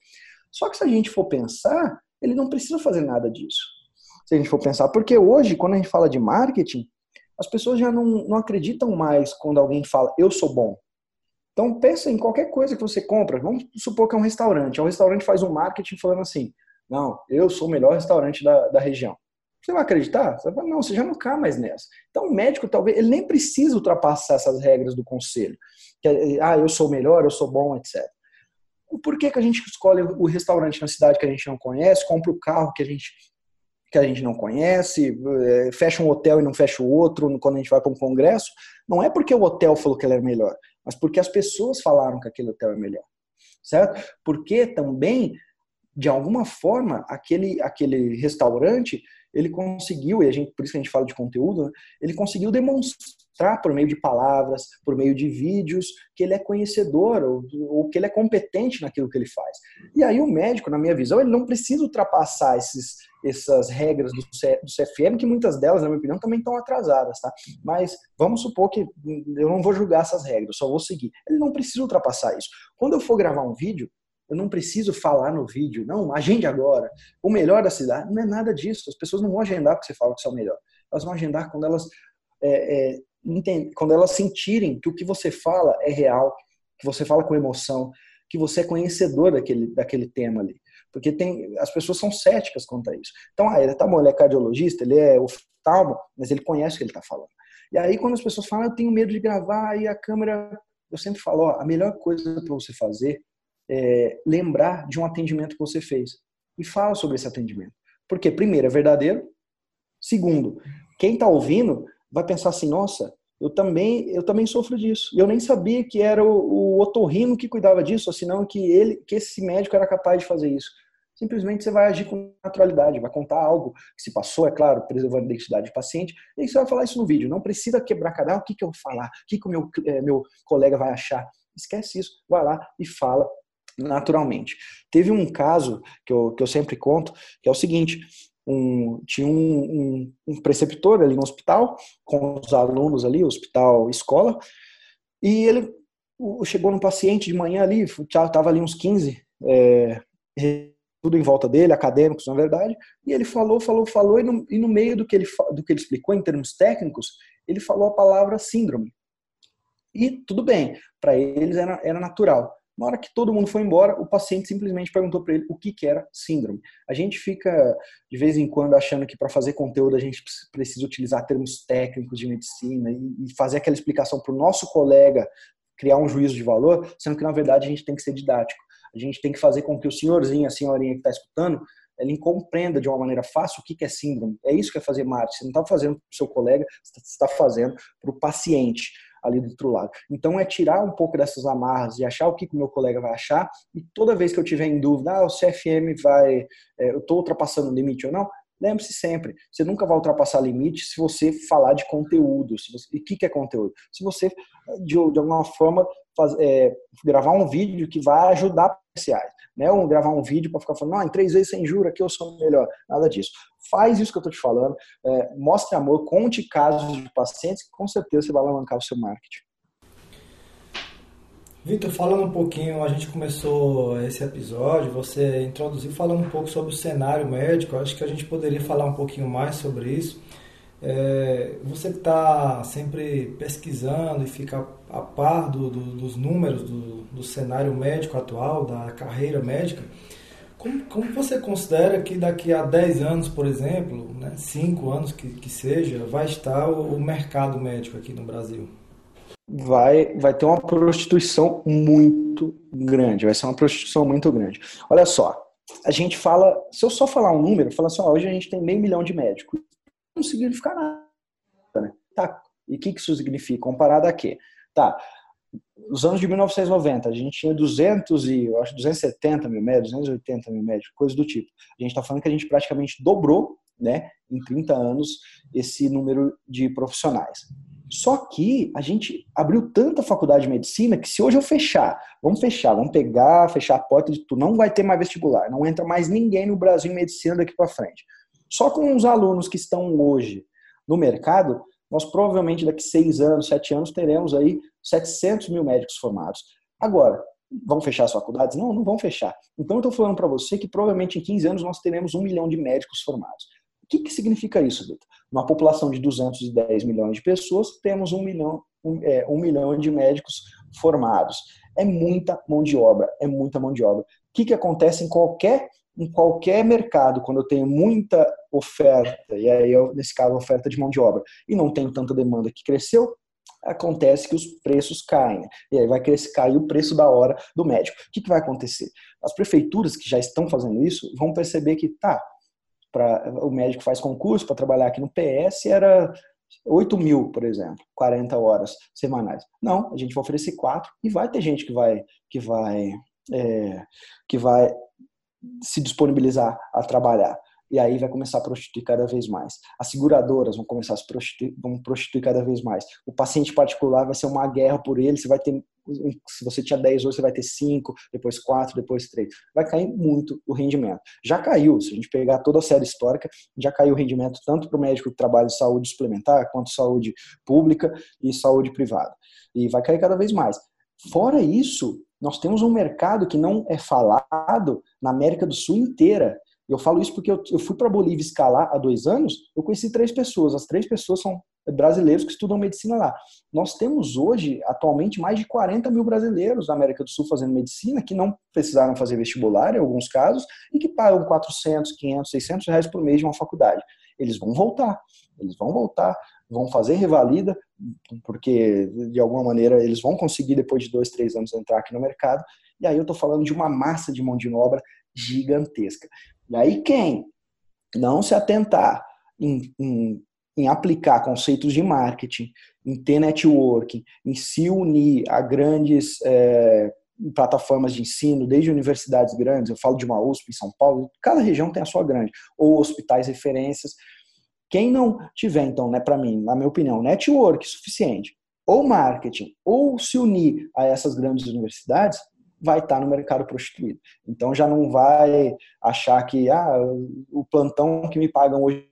Só que se a gente for pensar, ele não precisa fazer nada disso. Se a gente for pensar, porque hoje, quando a gente fala de marketing, as pessoas já não, não acreditam mais quando alguém fala, eu sou bom. Então, pensa em qualquer coisa que você compra. Vamos supor que é um restaurante. Um restaurante faz um marketing falando assim, não, eu sou o melhor restaurante da, da região. Você vai acreditar? Você vai, não, você já não cai mais nessa. Então, o médico, talvez, ele nem precisa ultrapassar essas regras do conselho. Que, é, ah, eu sou melhor, eu sou bom, etc por que, que a gente escolhe o restaurante na cidade que a gente não conhece, compra o carro que a gente que a gente não conhece, é, fecha um hotel e não fecha o outro quando a gente vai para um congresso, não é porque o hotel falou que ele é melhor, mas porque as pessoas falaram que aquele hotel é melhor, certo? Porque também, de alguma forma, aquele, aquele restaurante, ele conseguiu, e a gente, por isso que a gente fala de conteúdo, né, ele conseguiu demonstrar mostrar por meio de palavras, por meio de vídeos, que ele é conhecedor ou, ou, que ele é competente naquilo que ele faz. E aí o médico, na minha visão, ele não precisa ultrapassar esses, essas regras do, CFM, que muitas delas, na minha opinião, também estão atrasadas, tá? Mas vamos supor que eu não vou julgar essas regras, só vou seguir. Ele não precisa ultrapassar isso. Quando eu for gravar um vídeo, eu não preciso falar no vídeo, não, agende agora. O melhor da cidade, não é nada disso. As pessoas não vão agendar porque você fala que você é o melhor. Elas vão agendar quando elas é, é, quando elas sentirem que o que você fala é real, que você fala com emoção, que você é conhecedor daquele, daquele tema ali. porque tem, as pessoas são céticas quanto a isso. Então, ah, ele tá bom, ele é cardiologista, ele é oftalmo, mas ele conhece o que ele está falando. E aí, quando as pessoas falam, eu tenho medo de gravar, e a câmera, eu sempre falo, ó, a melhor coisa para você fazer é lembrar de um atendimento que você fez. E fala sobre esse atendimento. Porque, primeiro, é verdadeiro. Segundo, quem está ouvindo vai pensar assim, nossa, eu também, eu também sofro disso. Eu nem sabia que era o, o otorrino que cuidava disso, ou senão que ele, que esse médico era capaz de fazer isso. Simplesmente você vai agir com naturalidade, vai contar algo que se passou, é claro, preservando a identidade do paciente, e você vai falar isso no vídeo. Não precisa quebrar cada o que, que eu vou falar, o que, que o meu, é, meu colega vai achar. Esquece isso, vai lá e fala naturalmente. Teve um caso que eu, que eu sempre conto, que é o seguinte: um, tinha um, um, um, preceptor ali no hospital, com os alunos ali, hospital escola, e ele chegou no paciente de manhã ali, estava ali uns 15, é, tudo em volta dele, acadêmicos na verdade, e ele falou, falou, falou, e no, e no meio do que, ele, do que ele explicou em termos técnicos, ele falou a palavra síndrome. E tudo bem, para eles era, era natural. Na hora que todo mundo foi embora, o paciente simplesmente perguntou para ele o que, que era síndrome. A gente fica, de vez em quando, achando que para fazer conteúdo a gente precisa utilizar termos técnicos de medicina e fazer aquela explicação para o nosso colega criar um juízo de valor, sendo que, na verdade, a gente tem que ser didático. A gente tem que fazer com que o senhorzinho, a senhorinha que está escutando, ele compreenda de uma maneira fácil o que é síndrome. É isso que é fazer marketing. Você não está fazendo para o seu colega, você está fazendo para o paciente ali do outro lado. Então é tirar um pouco dessas amarras e achar o que o meu colega vai achar e toda vez que eu tiver em dúvida, ah, o CFM vai, é, eu estou ultrapassando o limite ou não, lembre-se sempre, você nunca vai ultrapassar limite se você falar de conteúdo. Se você, e o que, que é conteúdo? Se você, de, de alguma forma, faz, é, gravar um vídeo que vai ajudar comerciais. Né? Ou gravar um vídeo para ficar falando, não, em três vezes sem juro aqui eu sou melhor. Nada disso. Faz isso que eu estou te falando, é, mostre amor, conte casos de pacientes que com certeza você vai alavancar o seu marketing. Vitor, falando um pouquinho, a gente começou esse episódio, você introduziu falando um pouco sobre o cenário médico, acho que a gente poderia falar um pouquinho mais sobre isso. É, você que está sempre pesquisando e fica a par do, do, dos números do, do, cenário médico atual, da carreira médica, como, como, você considera que daqui a 10 anos, por exemplo, né, 5 anos que, que seja, vai estar o, o mercado médico aqui no Brasil? Vai, vai ter uma prostituição muito grande, vai ser uma prostituição muito grande. Olha só, a gente fala, se eu só falar um número, fala assim, ó, hoje a gente tem meio milhão de médicos não significa nada. Né? Tá. E o que isso significa? Comparado a quê? Tá. Nos anos de 1990, a gente tinha 200 e, eu acho, 270 mil médicos, 280 mil médicos, coisa do tipo. A gente está falando que a gente praticamente dobrou, né, em 30 anos, esse número de profissionais. Só que a gente abriu tanta faculdade de medicina que se hoje eu fechar, vamos fechar, vamos pegar, fechar a porta de tudo, não vai ter mais vestibular, não entra mais ninguém no Brasil em medicina daqui para frente. Só com os alunos que estão hoje no mercado, nós provavelmente daqui seis anos, sete anos, teremos aí 700 mil médicos formados. Agora, vão fechar as faculdades? Não, não vão fechar. Então, eu estou falando para você que provavelmente em 15 anos nós teremos um milhão de médicos formados. O que, que significa isso, Vitor? Uma população de 210 milhões de pessoas, temos um milhão, um, é, um milhão de médicos formados. É muita mão de obra, é muita mão de obra. O que, que acontece em qualquer em qualquer mercado, quando eu tenho muita oferta, e aí eu, nesse caso oferta de mão de obra, e não tenho tanta demanda que cresceu, acontece que os preços caem. E aí vai crescer, cair o preço da hora do médico. O que, que vai acontecer? As prefeituras que já estão fazendo isso vão perceber que, tá, pra, o médico faz concurso para trabalhar aqui no PS, era 8 mil, por exemplo, 40 horas semanais. Não, a gente vai oferecer 4 e vai ter gente que vai, que vai, é, que vai se disponibilizar a trabalhar. E aí vai começar a prostituir cada vez mais. As seguradoras vão começar a se prostituir, vão prostituir cada vez mais. O paciente particular vai ser uma guerra por ele. Você vai ter, se você tinha 10 hoje, você vai ter 5, depois 4, depois 3. Vai cair muito o rendimento. Já caiu, se a gente pegar toda a série histórica, já caiu o rendimento tanto para o médico que trabalha em saúde suplementar, quanto saúde pública e saúde privada. E vai cair cada vez mais. Fora isso, nós temos um mercado que não é falado na América do Sul inteira. Eu falo isso porque eu, fui para a Bolívia escalar há dois anos, eu conheci três pessoas. As três pessoas são brasileiros que estudam medicina lá. Nós temos hoje, atualmente, mais de 40 mil brasileiros na América do Sul fazendo medicina que não precisaram fazer vestibular, em alguns casos, e que pagam 400, 500, 600 reais por mês de uma faculdade. Eles vão voltar, eles vão voltar, vão fazer revalida, porque de alguma maneira eles vão conseguir, depois de dois, três anos, entrar aqui no mercado. E aí eu estou falando de uma massa de mão de obra gigantesca. E aí quem não se atentar em, em, em aplicar conceitos de marketing, em ter networking, em se unir a grandes é, plataformas de ensino, desde universidades grandes, eu falo de uma USP em São Paulo, cada região tem a sua grande, ou hospitais referências. Quem não tiver, então, né, para mim, na minha opinião, network suficiente, ou marketing, ou se unir a essas grandes universidades, vai estar no mercado prostituído. Então já não vai achar que ah, o plantão que me pagam hoje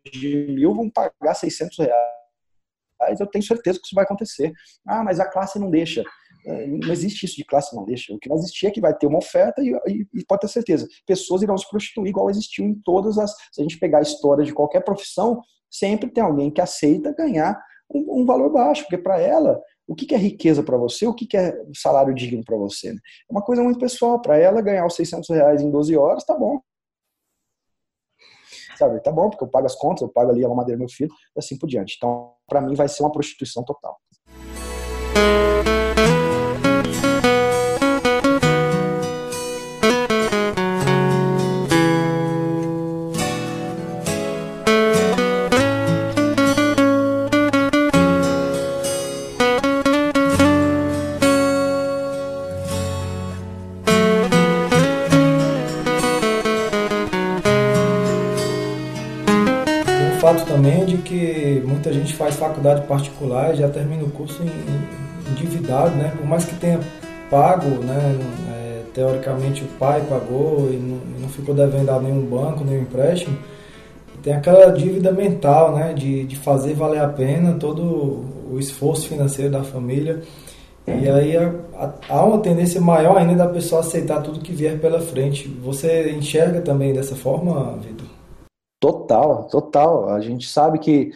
mil vão pagar 600 reais. Eu tenho certeza que isso vai acontecer. Ah, mas a classe não deixa. É, não existe isso de classe não deixa. O que vai existir é que vai ter uma oferta e, e, e, pode ter certeza, pessoas irão se prostituir igual existiu em todas as. Se a gente pegar a história de qualquer profissão, sempre tem alguém que aceita ganhar um, um valor baixo, porque para ela o que, é riqueza para você, o que, é salário digno para você. Né? É uma coisa muito pessoal. Para ela, ganhar os 600 reais em 12 horas, tá bom. Sabe, tá bom, porque eu pago as contas, eu pago ali a mamadeira do meu filho, e assim por diante. Então, para mim, vai ser uma prostituição total. Faculdade particular e já termina o curso endividado, né? Por mais que tenha pago, né? É, teoricamente o pai pagou e não, não, ficou devendo a nenhum banco, nenhum empréstimo. Tem aquela dívida mental, né? De, de fazer valer a pena todo o esforço financeiro da família. E aí há uma tendência maior ainda da pessoa aceitar tudo que vier pela frente. Você enxerga também dessa forma, Vitor? Total, total. A gente sabe que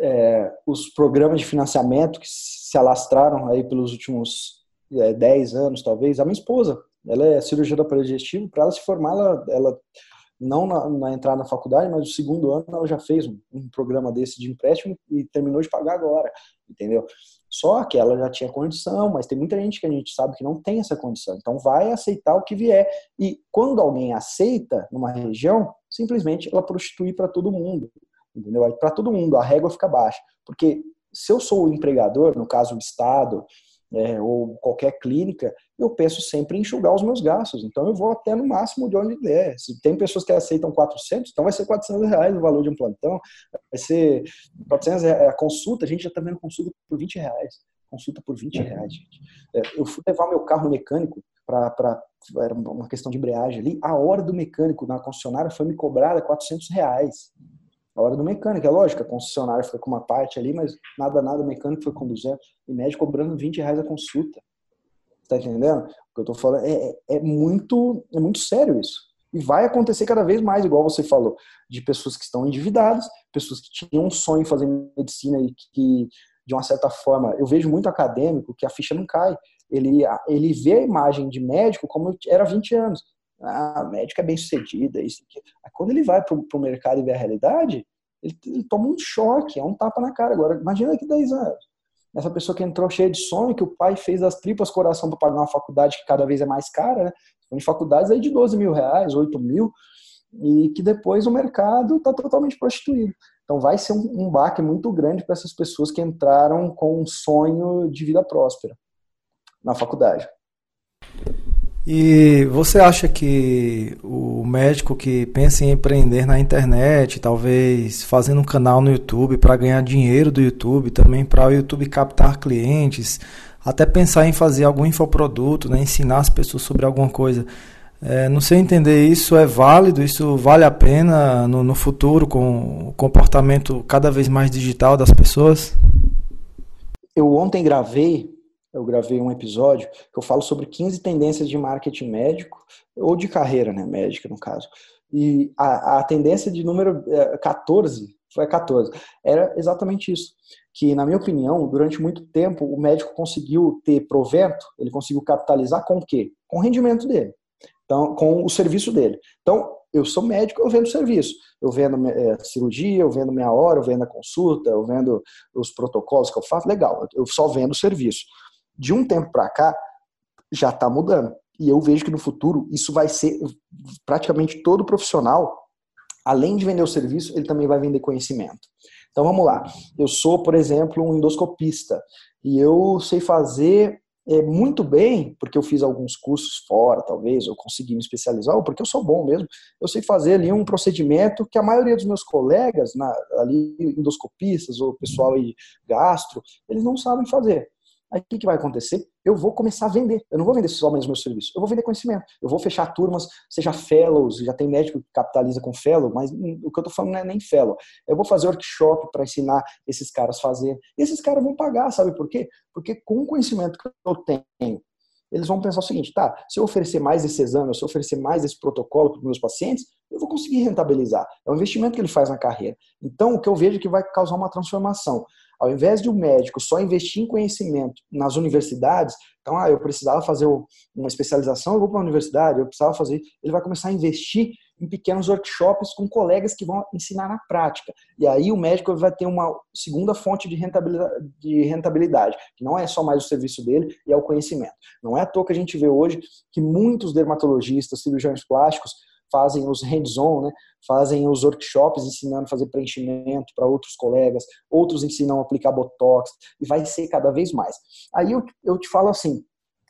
é, os programas de financiamento que se alastraram aí pelos últimos é, 10 anos, talvez. A minha esposa, ela é cirurgiã do aparelho digestivo, para ela se formar, ela, ela não na, na, entrada na faculdade, mas no segundo ano ela já fez um, um, programa desse de empréstimo e terminou de pagar agora, entendeu? Só que ela já tinha condição, mas tem muita gente que a gente sabe que não tem essa condição. Então vai aceitar o que vier. E quando alguém aceita numa região, simplesmente ela prostitui para todo mundo entendeu? Para todo mundo a régua fica baixa, porque se eu sou o empregador, no caso o Estado é, ou qualquer clínica, eu penso sempre em enxugar os meus gastos, então eu vou até no máximo de onde der. Se tem pessoas que aceitam 400, então vai ser 400 reais o valor de um plantão, vai ser 400 reais. A consulta, a gente já está vendo consulta por 20 reais, consulta por 20 reais, gente. É, eu fui levar meu carro mecânico para era uma questão de embreagem ali, a hora do mecânico na concessionária foi me cobrada 400 reais a hora do mecânico, é lógico, a concessionária foi com uma parte ali, mas nada, nada, o mecânico foi com 200 e médico cobrando 20 reais a consulta. Tá entendendo? O que eu tô falando é, é, é, muito, é muito sério isso. E vai acontecer cada vez mais, igual você falou, de pessoas que estão endividadas, pessoas que tinham um sonho em fazer medicina e que, de uma certa forma, eu vejo muito acadêmico que a ficha não cai. Ele, ele vê a imagem de médico como era 20 anos ah, médico é bem sucedido, é isso aqui. Quando ele vai para o mercado e vê a realidade, ele, ele, toma um choque, é um tapa na cara. Agora, imagina daqui 10 anos. Essa pessoa que entrou cheia de sonho, que o pai fez as tripas coração para pagar uma faculdade que cada vez é mais cara, né? Em faculdades aí de 12 mil reais, 8 mil, e que depois o mercado está totalmente prostituído. Então vai ser um, um baque muito grande para essas pessoas que entraram com um sonho de vida próspera na faculdade. E você acha que o médico que pensa em empreender na internet, talvez fazendo um canal no YouTube para ganhar dinheiro do YouTube, também para o YouTube captar clientes, até pensar em fazer algum infoproduto, né, ensinar as pessoas sobre alguma coisa, é, não sei entender, isso é válido, isso vale a pena no, no futuro com o comportamento cada vez mais digital das pessoas? Eu ontem gravei eu gravei um episódio que eu falo sobre 15 tendências de marketing médico, ou de carreira né, médica, no caso. E a, a tendência de número 14 é, foi 14. Era exatamente isso. Que, na minha opinião, durante muito tempo, o médico conseguiu ter provento, ele conseguiu capitalizar com o quê? Com o rendimento dele. Então, com o serviço dele. Então, eu sou médico, eu vendo serviço. Eu vendo é, cirurgia, eu vendo minha hora, eu vendo a consulta, eu vendo os protocolos que eu faço. Legal, eu só vendo serviço. De um tempo para cá, já está mudando. E eu vejo que no futuro isso vai ser praticamente todo profissional, além de vender o serviço, ele também vai vender conhecimento. Então vamos lá. Eu sou, por exemplo, um endoscopista e eu sei fazer é, muito bem, porque eu fiz alguns cursos fora, talvez, eu consegui me especializar, ou porque eu sou bom mesmo, eu sei fazer ali um procedimento que a maioria dos meus colegas, na, ali endoscopistas, ou pessoal aí gastro, eles não sabem fazer. Aí o que, que vai acontecer? Eu vou começar a vender. Eu não vou vender somente meus serviços. Eu vou vender conhecimento. Eu vou fechar turmas, seja fellows, já tem médico que capitaliza com fellow, mas o que eu estou falando não é nem fellow. Eu vou fazer workshop para ensinar esses caras a fazer. E esses caras vão pagar, sabe por quê? Porque com o conhecimento que eu tenho, eles vão pensar o seguinte, tá, se eu oferecer mais esse exame, se eu oferecer mais esse protocolo para os meus pacientes, eu vou conseguir rentabilizar. É um investimento que ele faz na carreira. Então, o que eu vejo é que vai causar uma transformação. Ao invés de um médico só investir em conhecimento nas universidades, então, ah, eu precisava fazer uma especialização, eu vou para a universidade, eu precisava fazer, ele vai começar a investir em pequenos workshops com colegas que vão ensinar na prática. E aí o médico vai ter uma segunda fonte de rentabilidade, de rentabilidade, que não é só mais o serviço dele, e é o conhecimento. Não é à toa que a gente vê hoje que muitos dermatologistas, cirurgiões plásticos, fazem os hands-on, né? fazem os workshops ensinando a fazer preenchimento para outros colegas, outros ensinam a aplicar botox, e vai ser cada vez mais. Aí eu, eu te falo assim,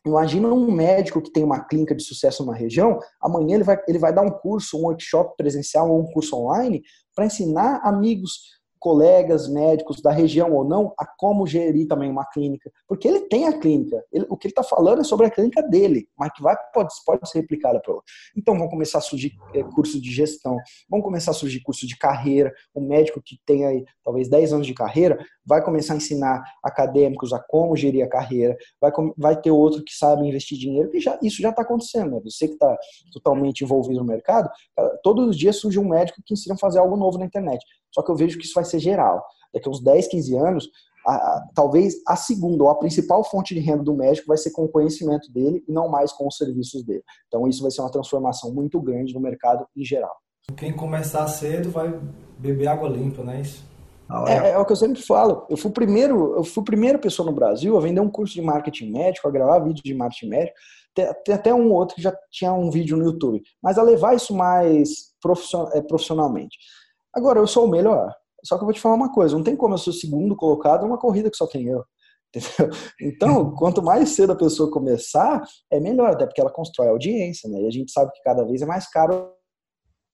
Imagina um médico que tem uma clínica de sucesso numa região, amanhã ele vai, ele vai dar um curso, um workshop presencial ou um curso online para ensinar amigos colegas médicos da região ou não a como gerir também uma clínica, porque ele tem a clínica. Ele, o que ele está falando é sobre a clínica dele, mas que vai pode, pode ser replicada para outro. Então vão começar a surgir é, cursos de gestão, vão começar a surgir cursos de carreira. O médico que tem aí talvez 10 anos de carreira vai começar a ensinar acadêmicos a como gerir a carreira. Vai, vai ter outro que sabe investir dinheiro, que já, isso já está acontecendo. Né? Você que está totalmente envolvido no mercado, todos os dias surge um médico que ensina a fazer algo novo na internet. Só que eu vejo que isso vai ser geral. Daqui a uns 10, 15 anos, a, a, talvez a segunda ou a principal fonte de renda do médico vai ser com o conhecimento dele e não mais com os serviços dele. Então isso vai ser uma transformação muito grande no mercado em geral. Quem começar cedo vai beber água limpa, não é isso? É, é, o que eu sempre falo. Eu fui o primeiro, eu fui a primeira pessoa no Brasil a vender um curso de marketing médico, a gravar vídeo de marketing médico. Tem, tem até um outro que já tinha um vídeo no YouTube, mas a levar isso mais é, profissionalmente. Agora, eu sou o melhor. Só que eu vou te falar uma coisa: não tem como eu ser o segundo colocado numa corrida que só tem eu. Entendeu? Então, quanto mais cedo a pessoa começar, é melhor, até porque ela constrói audiência, né? E a gente sabe que cada vez é mais caro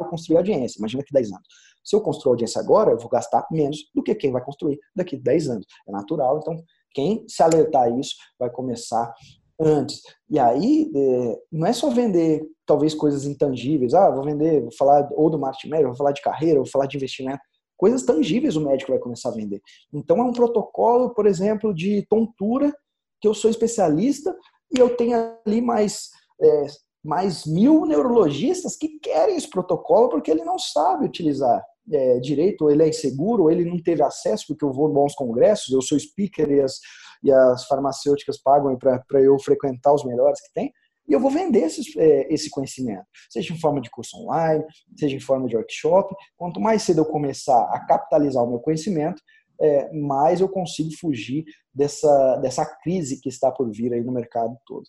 construir audiência. Imagina que 10 anos. Se eu construir audiência agora, eu vou gastar menos do que quem vai construir daqui a 10 anos. É natural, então quem se alertar a isso vai começar antes. E aí, é, não é só vender talvez coisas intangíveis. Ah, vou vender, vou falar ou do marketing médico, vou falar de carreira, vou falar de investimento. Coisas tangíveis o médico vai começar a vender. Então é um protocolo, por exemplo, de tontura, que eu sou especialista e eu tenho ali mais, é, mais mil neurologistas que querem esse protocolo porque ele não sabe utilizar é, direito, ou ele é inseguro, ou ele não teve acesso, porque eu vou em bons congressos, eu sou speaker e as, e as farmacêuticas pagam para eu frequentar os melhores que tem e eu vou vender esses, é, esse conhecimento, seja em forma de curso online, seja em forma de workshop. Quanto mais cedo eu começar a capitalizar o meu conhecimento, é, mais eu consigo fugir dessa, dessa crise que está por vir aí no mercado todo.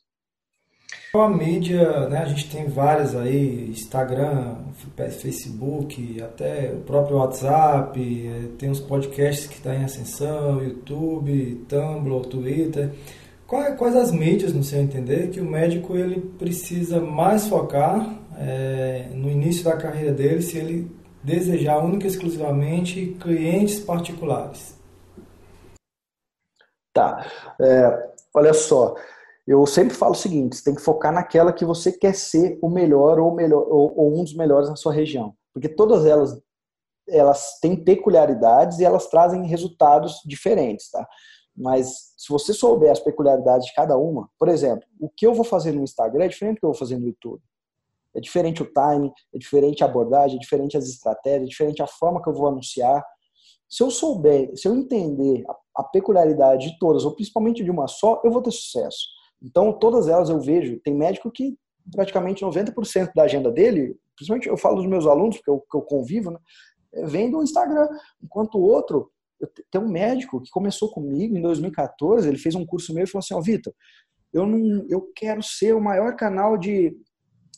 A mídia, né, a gente tem várias aí, Instagram, Facebook, até o próprio WhatsApp, é, tem os podcasts que estão tá em ascensão, YouTube, Tumblr, Twitter. Quais, quais as mídias, no seu entender, que o médico ele precisa mais focar é, no início da carreira dele, se ele desejar única e exclusivamente clientes particulares? Tá. É, olha só, eu sempre falo o seguinte: você tem que focar naquela que você quer ser o melhor ou, melhor, ou, ou um dos melhores na sua região. Porque todas elas elas têm peculiaridades e elas trazem resultados diferentes, tá? Mas se você souber as peculiaridades de cada uma, por exemplo, o que eu vou fazer no Instagram é diferente do que eu vou fazer no YouTube. É diferente o time, é diferente a abordagem, é diferente as estratégias, é diferente a forma que eu vou anunciar. Se eu souber, se eu entender a peculiaridade de todas, ou principalmente de uma só, eu vou ter sucesso. Então, todas elas eu vejo, tem médico que praticamente 90% da agenda dele, principalmente eu falo dos meus alunos, porque eu, que eu convivo, né, é, vem do Instagram. Enquanto o outro, tem um médico que começou comigo em 2014, ele fez um curso meu e falou assim, ó, oh, Vitor, eu, não, eu quero ser o maior canal de,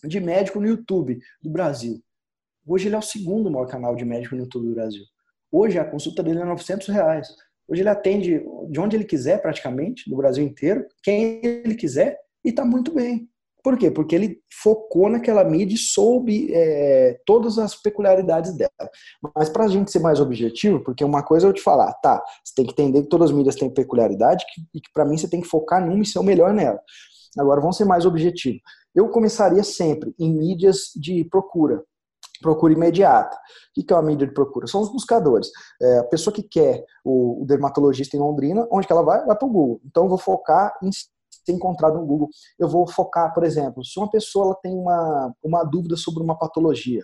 de médico no YouTube do Brasil. Hoje ele é o segundo maior canal de médico no YouTube do Brasil. Hoje a consulta dele é 900 reais. Hoje ele atende de onde ele quiser, praticamente, do Brasil inteiro, quem ele quiser, e está muito bem. Por quê? Porque ele focou naquela mídia e soube é, todas as peculiaridades dela. Mas para a gente ser mais objetivo, porque uma coisa eu te falar, tá, você tem que entender que todas as mídias têm peculiaridade e que para mim você tem que focar numa e ser o melhor nela. Agora, vamos ser mais objetivo. Eu começaria sempre em mídias de procura, procura imediata. O que é uma mídia de procura? São os buscadores. É, a pessoa que quer o, o, dermatologista em Londrina, onde que ela vai? Vai para o Google. Então, eu vou focar em ser encontrado no Google. Eu vou focar, por exemplo, se uma pessoa ela tem uma, uma dúvida sobre uma patologia,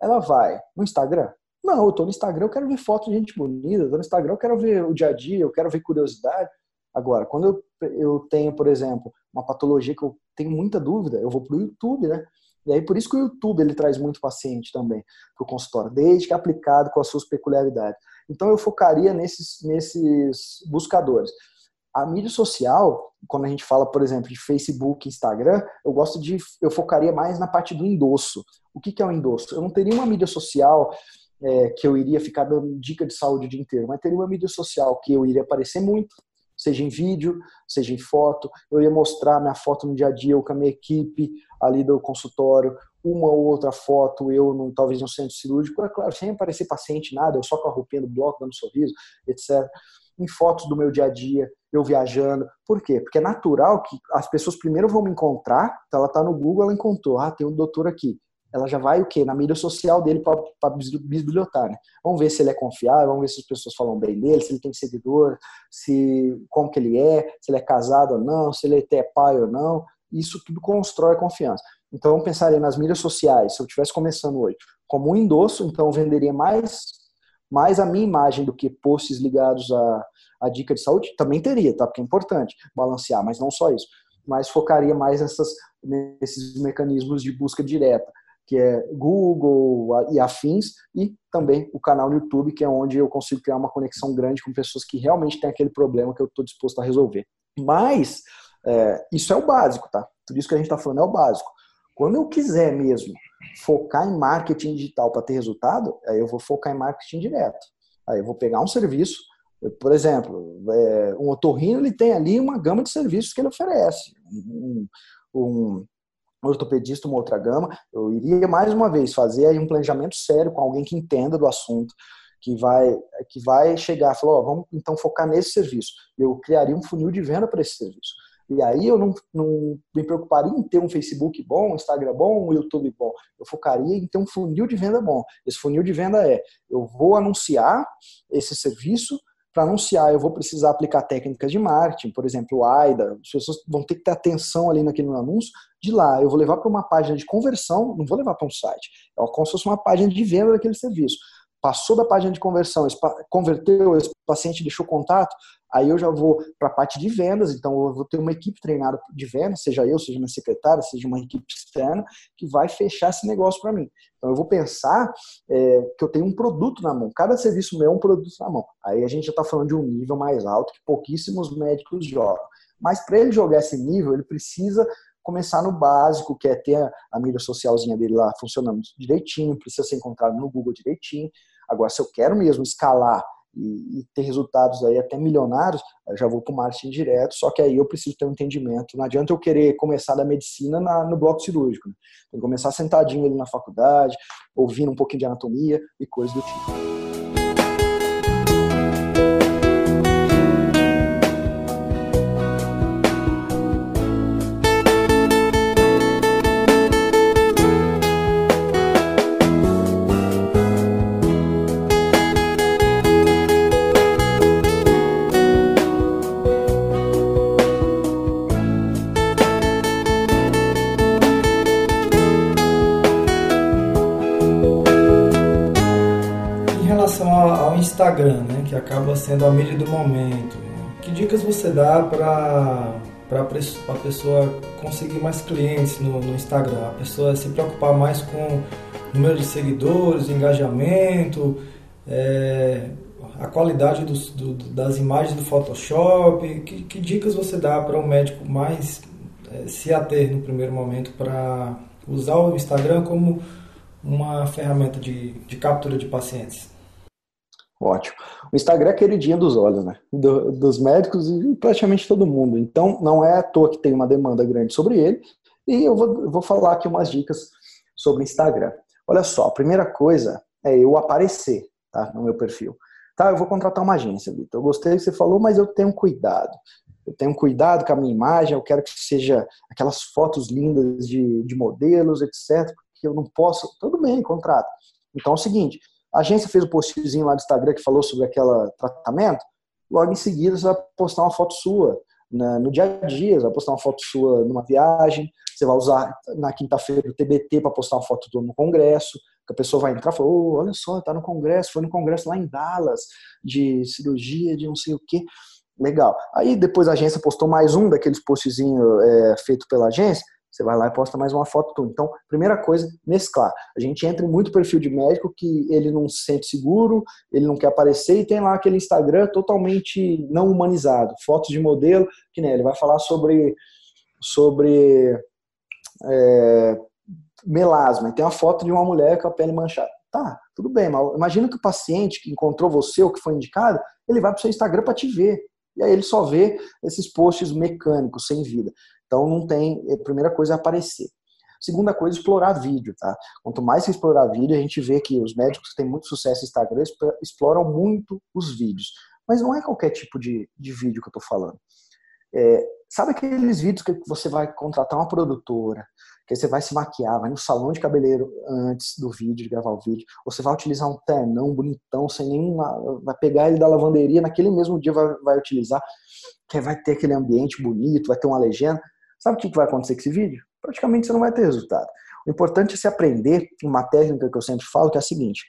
ela vai no Instagram? Não, eu estou no Instagram, eu quero ver fotos de gente bonita, estou no Instagram, eu quero ver o dia a dia, eu quero ver curiosidade. Agora, quando eu, eu tenho, por exemplo, uma patologia que eu tenho muita dúvida, eu vou para o YouTube, né? E aí por isso que o YouTube ele traz muito paciente também para o consultório, desde que aplicado com as suas peculiaridades. Então eu focaria nesses, nesses buscadores. A mídia social, quando a gente fala, por exemplo, de Facebook, Instagram, eu gosto de, eu focaria mais na parte do endosso. O que, que é o endosso? Eu não teria uma mídia social é, que eu iria ficar dando dica de saúde o dia inteiro, mas teria uma mídia social que eu iria aparecer muito, seja em vídeo, seja em foto. Eu ia mostrar minha foto no dia a dia, eu com a minha equipe ali do consultório, uma ou outra foto, eu no, talvez no centro cirúrgico, é claro, sem aparecer paciente, nada, eu só com a roupinha do bloco, dando sorriso, etc em fotos do meu dia a dia, eu viajando. Por quê? Porque é natural que as pessoas primeiro vão me encontrar, então ela está no Google, ela encontrou, ah, tem um doutor aqui. Ela já vai o quê? Na mídia social dele para bisbilhotar, né? Vamos ver se ele é confiável, vamos ver se as pessoas falam bem dele, se ele tem seguidor, se como que ele é, se ele é casado ou não, se ele é pai ou não. Isso tudo constrói confiança. Então, eu pensaria nas mídias sociais, se eu estivesse começando hoje, como um endosso, então eu venderia mais mais a minha imagem do que posts ligados a, a dica de saúde, também teria, tá? Porque é importante balancear, mas não só isso. Mas focaria mais nessas, nesses mecanismos de busca direta, que é Google e afins, e também o canal no YouTube, que é onde eu consigo criar uma conexão grande com pessoas que realmente têm aquele problema que eu estou disposto a resolver. Mas é, isso é o básico, tá? Tudo isso que a gente está falando é o básico. Quando eu quiser mesmo focar em marketing digital para ter resultado, aí eu vou focar em marketing direto. Aí eu vou pegar um serviço, por exemplo, é, um otorrino ele tem ali uma gama de serviços que ele oferece. Um, um ortopedista, uma outra gama. Eu iria mais uma vez fazer um planejamento sério com alguém que entenda do assunto, que vai que vai chegar falar, oh, vamos então focar nesse serviço. Eu criaria um funil de venda para esse serviço. E aí eu não, não me preocuparia em ter um Facebook bom, um Instagram bom, um YouTube bom. Eu focaria em ter um funil de venda bom. Esse funil de venda é: eu vou anunciar esse serviço. Para anunciar, eu vou precisar aplicar técnicas de marketing, por exemplo, o AIDA. As pessoas vão ter que ter atenção ali naquele anúncio. De lá, eu vou levar para uma página de conversão, não vou levar para um site. É como se fosse uma página de venda daquele serviço passou da página de conversão, converteu, esse paciente deixou contato, aí eu já vou para a parte de vendas, então eu vou ter uma equipe treinada de vendas, seja eu, seja minha secretária, seja uma equipe externa, que vai fechar esse negócio para mim. Então eu vou pensar é, que eu tenho um produto na mão, cada serviço meu é um produto na mão. Aí a gente já está falando de um nível mais alto que pouquíssimos médicos jogam. Mas para ele jogar esse nível, ele precisa começar no básico, que é ter a, mídia socialzinha dele lá funcionando direitinho, precisa ser encontrado no Google direitinho. Agora, se eu quero mesmo escalar e, e ter resultados aí até milionários, eu já vou para o marketing direto, só que aí eu preciso ter um entendimento. Não adianta eu querer começar da medicina na, no bloco cirúrgico. Né? Tem que começar sentadinho ali na faculdade, ouvindo um pouquinho de anatomia e coisas do tipo. Acaba sendo a mídia do momento, que dicas você dá para a pessoa conseguir mais clientes no, no, Instagram? A pessoa se preocupar mais com número de seguidores, engajamento, é, a qualidade dos, do, das imagens do Photoshop. Que, que dicas você dá para o um médico mais é, se ater no primeiro momento para usar o Instagram como uma ferramenta de, de captura de pacientes? Ótimo. O Instagram é queridinha dos olhos, né? Do, dos médicos e praticamente todo mundo. Então, não é à toa que tem uma demanda grande sobre ele. E eu vou, vou falar aqui umas dicas sobre o Instagram. Olha só, a primeira coisa é eu aparecer tá, no meu perfil. Tá, eu vou contratar uma agência, Vitor. Eu gostei do que você falou, mas eu tenho cuidado. Eu tenho cuidado com a minha imagem, eu quero que seja aquelas fotos lindas de, de modelos, etc. Porque eu não posso. Tudo bem, contrato. Então é o seguinte: a agência fez o um postzinho lá do Instagram que falou sobre aquele tratamento. Logo em seguida, você vai postar uma foto sua no dia a dia. Você vai postar uma foto sua numa viagem. Você vai usar na quinta-feira o TBT para postar uma foto no congresso. Que a pessoa vai entrar e falar: oh, olha só, tá no congresso. Foi no congresso lá em Dallas de cirurgia, de não sei o quê. Legal. Aí depois a agência postou mais um daqueles postzinhos é, feito pela agência. Você vai lá e posta mais uma foto tua. Então, primeira coisa, mesclar. A gente entra em muito perfil de médico que ele não se sente seguro, ele não quer aparecer e tem lá aquele Instagram totalmente não humanizado. Fotos de modelo, que nem ele vai falar sobre, sobre é, melasma. E tem uma foto de uma mulher com a pele manchada. Tá, tudo bem, mas imagina que o paciente que encontrou você ou que foi indicado, ele vai para o seu Instagram para te ver. E aí ele só vê esses posts mecânicos, sem vida. Então não tem, a primeira coisa é aparecer. Segunda coisa, explorar vídeo, tá? Quanto mais você explorar vídeo, a gente vê que os médicos que têm muito sucesso no Instagram exploram muito os vídeos. Mas não é qualquer tipo de, de vídeo que eu tô falando. É, sabe aqueles vídeos que você vai contratar uma produtora, que você vai se maquiar, vai no salão de cabeleireiro antes do vídeo, de gravar o vídeo, ou você vai utilizar um ternão bonitão, sem nenhuma. vai pegar ele da lavanderia, naquele mesmo dia vai, vai utilizar, que vai ter aquele ambiente bonito, vai ter uma legenda. Sabe o que vai acontecer com esse vídeo? Praticamente você não vai ter resultado. O importante é se aprender uma técnica que eu sempre falo, que é a seguinte: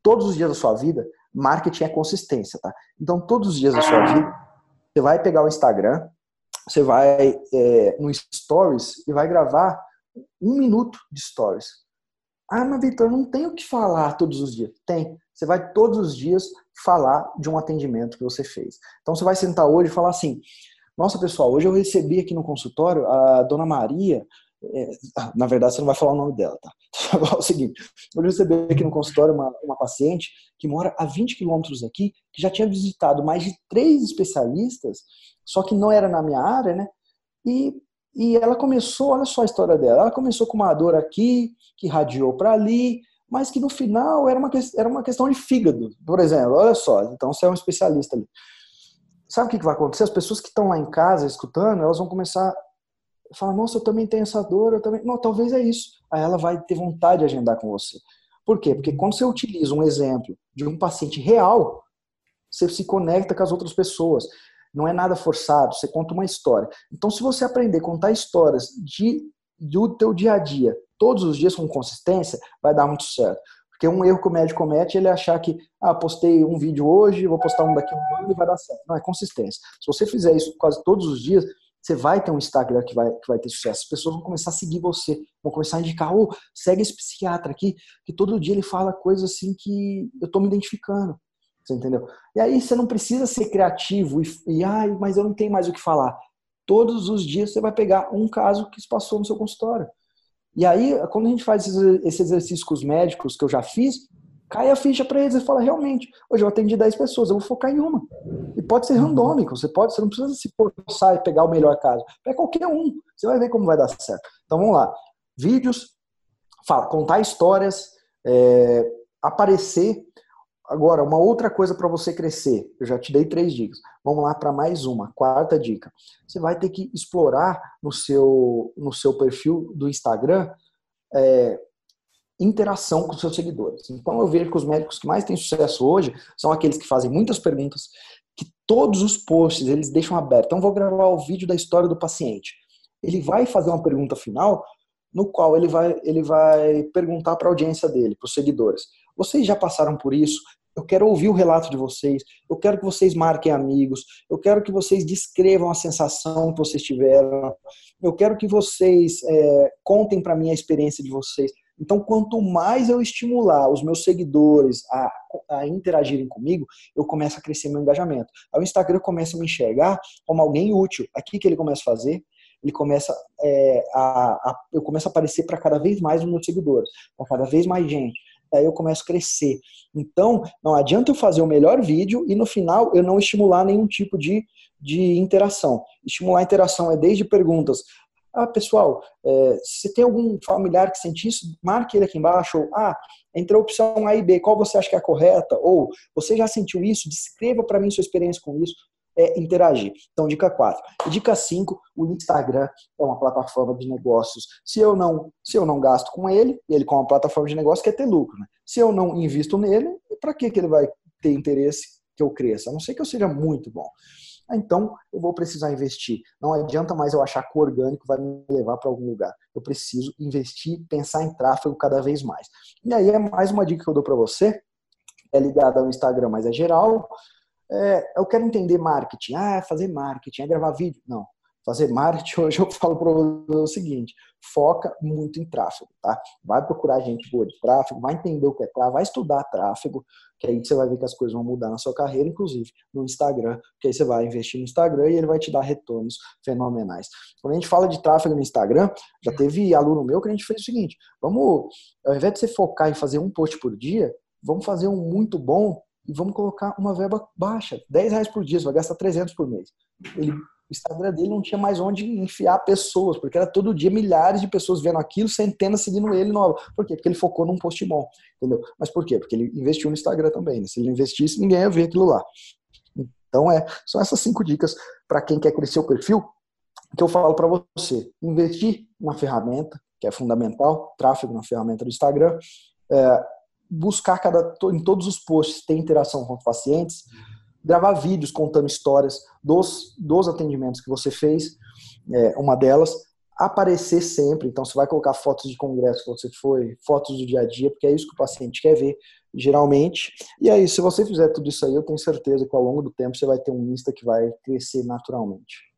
todos os dias da sua vida, marketing é consistência, tá? Então, todos os dias da sua vida, você vai pegar o Instagram, você vai é, no Stories e vai gravar um minuto de Stories. Ah, mas Vitor, não tem o que falar todos os dias. Tem. Você vai todos os dias falar de um atendimento que você fez. Então, você vai sentar hoje e falar assim: nossa, pessoal, hoje eu recebi aqui no consultório a dona Maria. É, na verdade, você não vai falar o nome dela, tá? é o seguinte: hoje eu recebi aqui no consultório uma, uma paciente que mora a 20 quilômetros aqui, que já tinha visitado mais de três especialistas, só que não era na minha área, né? E, e ela começou, olha só a história dela: ela começou com uma dor aqui, que radiou para ali, mas que no final era uma, era uma questão de fígado, por exemplo. Olha só, então você é um especialista ali sabe o que vai acontecer? As pessoas que estão lá em casa escutando, elas vão começar a falar, nossa, eu também tenho essa dor, eu também. Não, talvez é isso. Aí ela vai ter vontade de agendar com você. Por quê? Porque quando você utiliza um exemplo de um paciente real, você se conecta com as outras pessoas. Não é nada forçado, você conta uma história. Então, se você aprender a contar histórias de, do teu dia a dia, todos os dias com consistência, vai dar muito certo. Porque um erro que o médico comete é ele achar que, ah, postei um vídeo hoje, vou postar um daqui a um ano e vai dar certo. Não, é consistência. Se você fizer isso quase todos os dias, você vai ter um Instagram que vai, que vai ter sucesso. As pessoas vão começar a seguir você, vão começar a indicar, oh, segue esse psiquiatra aqui, que todo dia ele fala coisas assim que eu tô me identificando. Você entendeu? E aí você não precisa ser criativo e, e ai, mas eu não tenho mais o que falar. Todos os dias você vai pegar um caso que se passou no seu consultório. E aí, quando a gente faz esses exercícios com os médicos que eu já fiz, cai a ficha para eles e fala, realmente, hoje eu atendi 10 pessoas, eu vou focar em uma. E pode ser randômico, você pode, você não precisa se forçar e pegar o melhor caso. Pega qualquer um, você vai ver como vai dar certo. Então vamos lá. Vídeos, fala, contar histórias, é, aparecer Agora, uma outra coisa para você crescer, eu já te dei três dicas. Vamos lá para mais uma, quarta dica. Você vai ter que explorar no seu, no seu perfil do Instagram é, interação com seus seguidores. Então, eu vejo que os médicos que mais têm sucesso hoje são aqueles que fazem muitas perguntas, que todos os posts eles deixam aberto. Então, vou gravar o vídeo da história do paciente. Ele vai fazer uma pergunta final, no qual ele vai, ele vai perguntar para a audiência dele, para os seguidores. Vocês já passaram por isso? eu quero ouvir o relato de vocês, eu quero que vocês marquem amigos, eu quero que vocês descrevam a sensação que vocês tiveram, eu quero que vocês é, contem para mim a experiência de vocês. Então, quanto mais eu estimular os meus seguidores a, a interagirem comigo, eu começo a crescer meu engajamento. Aí o Instagram começa a me enxergar como alguém útil. Aqui que ele começa a fazer, ele começa é, a, a, eu começo a aparecer para cada vez mais os meus seguidores, para cada vez mais gente. Aí eu começo a crescer. Então, não adianta eu fazer o melhor vídeo e no final eu não estimular nenhum tipo de, de interação. Estimular a interação é desde perguntas. Ah, pessoal, é, se tem algum familiar que sente isso, marque ele aqui embaixo. Ou, ah, entre a opção A e B, qual você acha que é a correta? Ou, você já sentiu isso? Descreva para mim sua experiência com isso é interagir. Então, dica 4. dica 5, o Instagram é uma plataforma de negócios. Se eu não, se eu não gasto com ele, ele como uma plataforma de negócio quer ter lucro. Né? Se eu não invisto nele, para que, que ele vai ter interesse que eu cresça? A não ser que eu seja muito bom. Então, eu vou precisar investir. Não adianta mais eu achar que o orgânico vai me levar para algum lugar. Eu preciso investir, pensar em tráfego cada vez mais. E aí é mais uma dica que eu dou para você, é ligada ao Instagram, mas é geral. É, eu quero entender marketing. Ah, fazer marketing, é gravar vídeo. Não. Fazer marketing, hoje eu falo para você o seguinte: foca muito em tráfego, tá? Vai procurar gente boa de tráfego, vai entender o que é tráfego, vai estudar tráfego, que aí você vai ver que as coisas vão mudar na sua carreira, inclusive no Instagram, que aí você vai investir no Instagram e ele vai te dar retornos fenomenais. Quando a gente fala de tráfego no Instagram, já teve aluno meu que a gente fez o seguinte: vamos, ao invés de você focar em fazer um post por dia, vamos fazer um muito bom e vamos colocar uma verba baixa, 10 reais por dia, você vai gastar 300 por mês. Ele, o Instagram dele não tinha mais onde enfiar pessoas, porque era todo dia milhares de pessoas vendo aquilo, centenas seguindo ele nova. Por quê? Porque ele focou num post bom, entendeu? Mas por quê? Porque ele investiu no Instagram também. Né? Se ele investisse, ninguém ia ver aquilo lá. Então, é, são essas cinco dicas para quem quer crescer o perfil que eu falo para você. Investir uma ferramenta, que é fundamental, tráfego na ferramenta do Instagram, é, buscar cada, em todos os posts ter interação com os pacientes, gravar vídeos contando histórias dos, dos atendimentos que você fez, é, uma delas, aparecer sempre, então você vai colocar fotos de congresso que você foi, fotos do dia a dia, porque é isso que o paciente quer ver, geralmente. E aí, se você fizer tudo isso aí, eu tenho certeza que ao longo do tempo você vai ter um Insta que vai crescer naturalmente.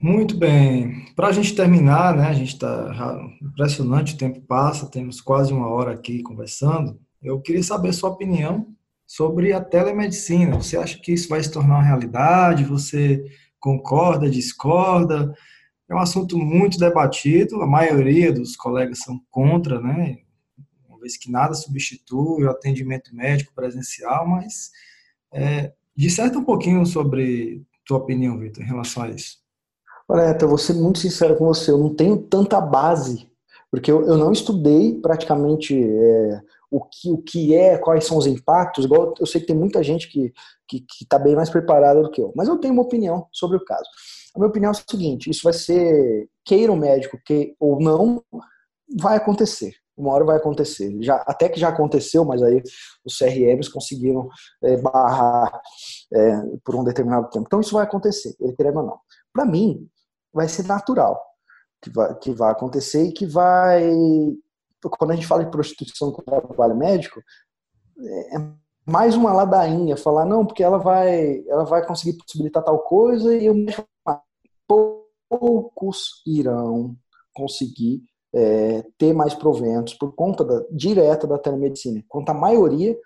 Muito bem. Para a gente terminar, né? A gente está impressionante, o tempo passa, temos quase uma hora aqui conversando. Eu queria saber sua opinião sobre a telemedicina. Você acha que isso vai se tornar uma realidade? Você concorda, discorda? É um assunto muito debatido. A maioria dos colegas são contra, né? Uma vez que nada substitui o atendimento médico presencial, mas é, disserta um pouquinho sobre tua opinião, Vitor, em relação a isso. Olha, eu vou ser muito sincero com você, eu não tenho tanta base, porque eu, eu não estudei praticamente é, o, que, o que é, quais são os impactos, igual eu sei que tem muita gente que está tá bem mais preparada do que eu, mas eu tenho uma opinião sobre o caso. A minha opinião é o seguinte, isso vai ser, queira o médico que, ou não, vai acontecer uma hora vai acontecer. Já, até que já aconteceu, mas aí os CRMs conseguiram é, barrar é, por um determinado tempo. Então isso vai acontecer, ele querendo ou não. Para mim, vai ser natural que vai, que vai acontecer e que vai. Quando a gente fala de prostituição com trabalho médico, é mais uma ladainha, falar, não, porque ela vai, ela vai conseguir possibilitar tal coisa e eu poucos irão conseguir é, ter mais proventos por conta da, direta da telemedicina. Enquanto a maioria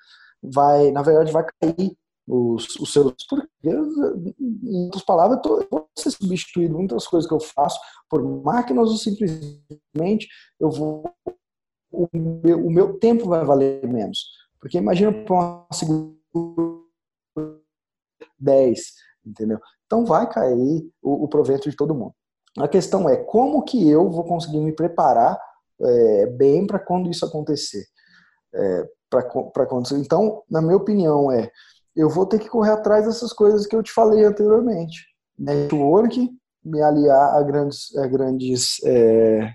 vai, na verdade, vai cair os, os seus. Porque, em outras palavras, eu vou ser substituído muitas coisas que eu faço por máquinas ou simplesmente eu vou. O meu, o meu tempo vai valer menos. Porque imagina para uma segunda 10, entendeu? Então vai cair o, o provento de todo mundo. A questão é como que eu vou conseguir me preparar é, bem para quando isso acontecer. É, para acontecer. Então, na minha opinião, é eu vou ter que correr atrás dessas coisas que eu te falei anteriormente. Network, me aliar a grandes, a grandes é,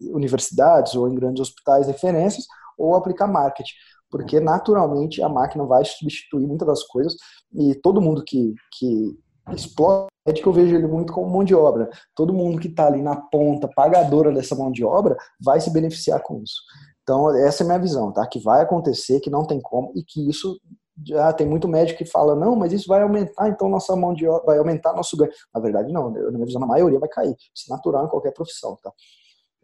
universidades ou em grandes hospitais referências, ou aplicar marketing. Porque, naturalmente, a máquina vai substituir muitas das coisas e todo mundo que, que explora é que eu vejo ele muito como mão de obra. Todo mundo que está ali na ponta, pagadora dessa mão de obra, vai se beneficiar com isso. Então, essa é a minha visão, tá? Que vai acontecer, que não tem como, e que isso já tem muito médico que fala, não, mas isso vai aumentar, então nossa mão de vai aumentar nosso ganho. Na verdade, não, na minha visão, a maioria vai cair. Isso é natural em qualquer profissão, tá?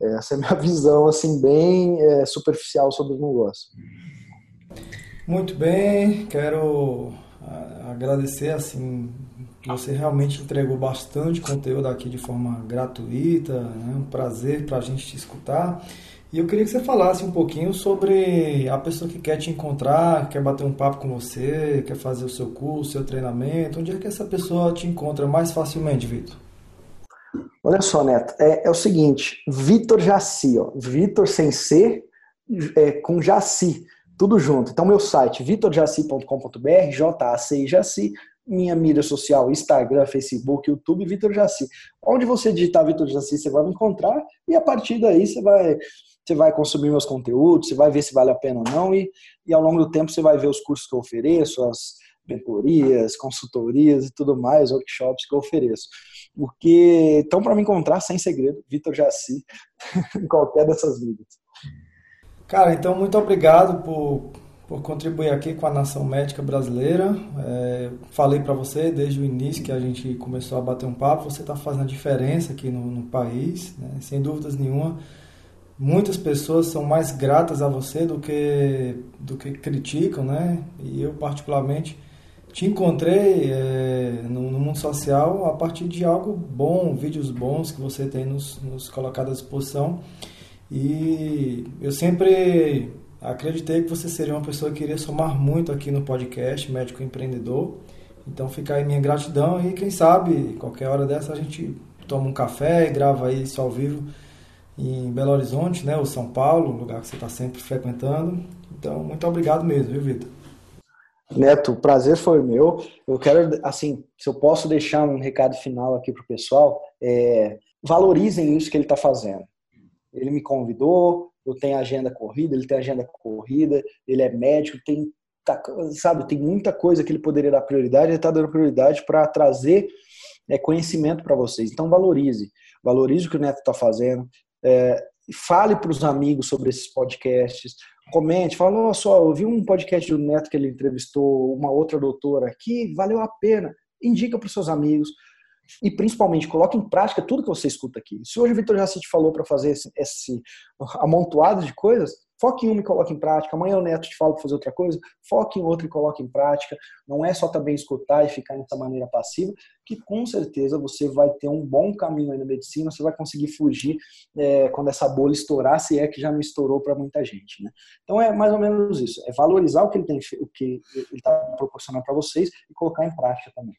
Essa é a minha visão, assim, bem é, superficial sobre o negócio. Muito bem, quero ah, agradecer, assim, que você realmente entregou bastante conteúdo aqui de forma gratuita, né? um prazer para a gente te escutar. E eu queria que você falasse um pouquinho sobre a pessoa que quer te encontrar, quer bater um papo com você, quer fazer o seu curso, seu treinamento. Onde é que essa pessoa te encontra mais facilmente, Vitor? Olha só, Neto, é, é o seguinte, Vitor Jaci, ó, Vitor sem ser, é, com Jaci, tudo junto. Então, meu site, vitorjaci.com.br, J-A-C-I Jaci, minha mídia social, Instagram, Facebook, YouTube, Vitor Jaci. Onde você digitar Vitor Jaci, você vai me encontrar e a partir daí você vai, você vai consumir meus conteúdos, você vai ver se vale a pena ou não e, e ao longo do tempo você vai ver os cursos que eu ofereço, as mentorias, consultorias e tudo mais, workshops que eu ofereço. Porque, então, para me encontrar, sem segredo, Vitor Jaci, em qualquer dessas mídias. Cara, então, muito obrigado por por contribuir aqui com a nação médica brasileira. É, falei para você desde o início que a gente começou a bater um papo, você está fazendo a diferença aqui no, no país, né? sem dúvidas nenhuma. Muitas pessoas são mais gratas a você do que do que criticam, né? E eu particularmente te encontrei é, no, no, mundo social a partir de algo bom, vídeos bons que você tem nos, nos colocado à disposição. E eu sempre Acreditei que você seria uma pessoa que iria somar muito aqui no podcast Médico Empreendedor. Então fica aí minha gratidão e quem sabe qualquer hora dessa a gente toma um café e grava isso ao vivo em Belo Horizonte, né, ou São Paulo, lugar que você está sempre frequentando. Então muito obrigado mesmo, viu, Vitor? Neto, o prazer foi meu. Eu quero, assim, se eu posso deixar um recado final aqui para o pessoal, é, valorizem isso que ele está fazendo. Ele me convidou, eu tenho agenda corrida, ele tem agenda corrida, ele é médico, tem tá, sabe, tem muita coisa que ele poderia dar prioridade, ele está dando prioridade para trazer é, conhecimento para vocês. Então valorize, valorize o que o Neto está fazendo, é, fale para os amigos sobre esses podcasts, comente, fala, olha só, eu vi um podcast do Neto que ele entrevistou uma outra doutora aqui, valeu a pena, indica para os seus amigos, e principalmente coloque em prática tudo que você escuta aqui. Se hoje o Vitor Jacci te falou para fazer esse, esse, amontoado de coisas, foque em uma e coloque em prática. Amanhã o Neto te fala para fazer outra coisa, foque em outra e coloque em prática. Não é só também escutar e ficar dessa maneira passiva, que com certeza você vai ter um bom caminho aí na medicina, você vai conseguir fugir é, quando essa bolha estourar, se é que já não estourou para muita gente. Né? Então é mais ou menos isso, é valorizar o que ele tem, o que ele está proporcionando para vocês e colocar em prática também.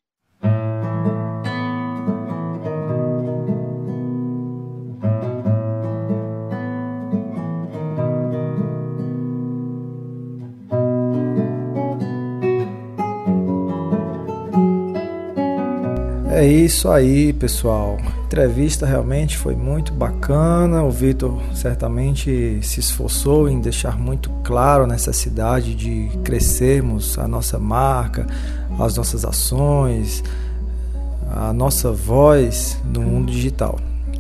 É isso aí, pessoal. A entrevista realmente foi muito bacana. O Vitor certamente se esforçou em deixar muito claro a necessidade de crescermos a nossa marca, as nossas ações, a nossa voz no mundo digital.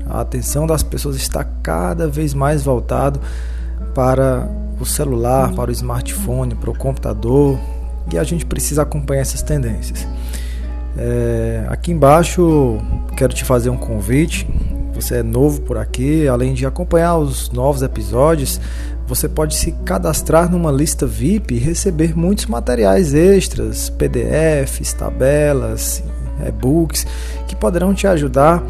A atenção das pessoas está cada vez mais voltado para o celular, para o smartphone, para o computador, e a gente precisa acompanhar essas tendências. É, aqui embaixo quero te fazer um convite. Você é novo por aqui, além de acompanhar os novos episódios, você pode se cadastrar numa lista VIP e receber muitos materiais extras, PDFs, tabelas, e-books, que poderão te ajudar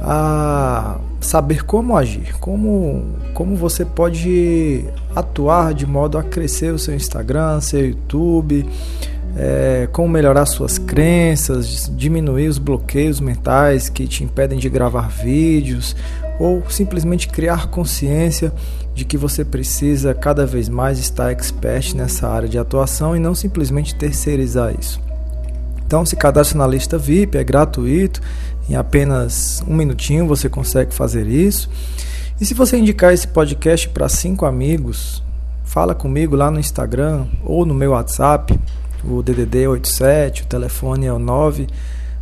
a saber como agir, como, como você pode atuar de modo a crescer o seu Instagram, seu YouTube, é, como melhorar suas crenças, diminuir os bloqueios mentais que te impedem de gravar vídeos ou simplesmente criar consciência de que você precisa cada vez mais estar expert nessa área de atuação e não simplesmente terceirizar isso. Então se cadastre na lista VIP, é gratuito, em apenas um minutinho você consegue fazer isso. E se você indicar esse podcast para cinco amigos, fala comigo lá no Instagram ou no meu WhatsApp, o DDD 87, o telefone é o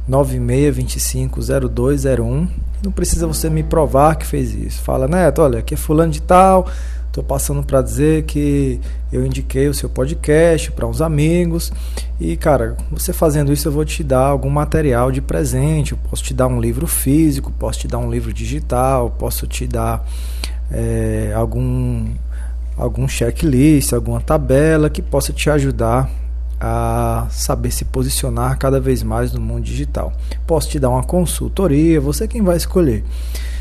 996250201. Não precisa você me provar que fez isso. Fala, Neto, olha, aqui é fulano de tal, Estou passando para dizer que eu indiquei o seu podcast para uns amigos e, cara, você fazendo isso eu vou te dar algum material de presente. Eu posso te dar um livro físico, posso te dar um livro digital, posso te dar é, algum algum checklist, alguma tabela que possa te ajudar a saber se posicionar cada vez mais no mundo digital. Posso te dar uma consultoria, você é quem vai escolher.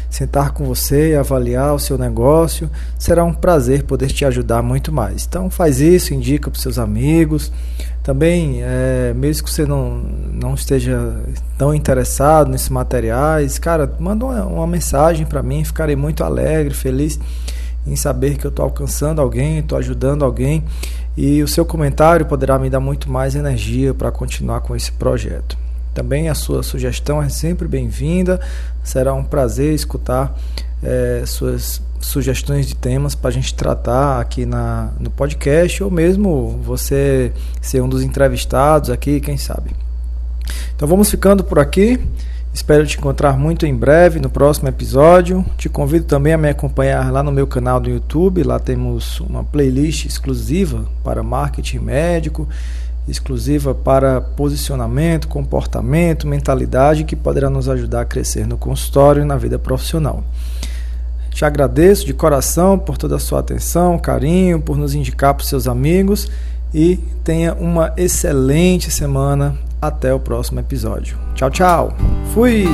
Sentar com você e avaliar o seu negócio será um prazer poder te ajudar muito mais. Então faz isso, indica para seus amigos. Também, é, mesmo que você não, não esteja tão interessado nesses materiais, cara, manda uma, uma mensagem para mim, ficarei muito alegre, feliz em saber que eu estou alcançando alguém, estou ajudando alguém e o seu comentário poderá me dar muito mais energia para continuar com esse projeto. Também a sua sugestão é sempre bem-vinda, será um prazer escutar é, suas sugestões de temas para a gente tratar aqui na, no podcast ou mesmo você ser um dos entrevistados aqui, quem sabe. Então vamos ficando por aqui. Espero te encontrar muito em breve no próximo episódio. Te convido também a me acompanhar lá no meu canal do YouTube. Lá temos uma playlist exclusiva para marketing médico, exclusiva para posicionamento, comportamento, mentalidade que poderá nos ajudar a crescer no consultório e na vida profissional. Te agradeço de coração por toda a sua atenção, carinho, por nos indicar para os seus amigos e tenha uma excelente semana até o próximo episódio. Tchau, tchau. Fui!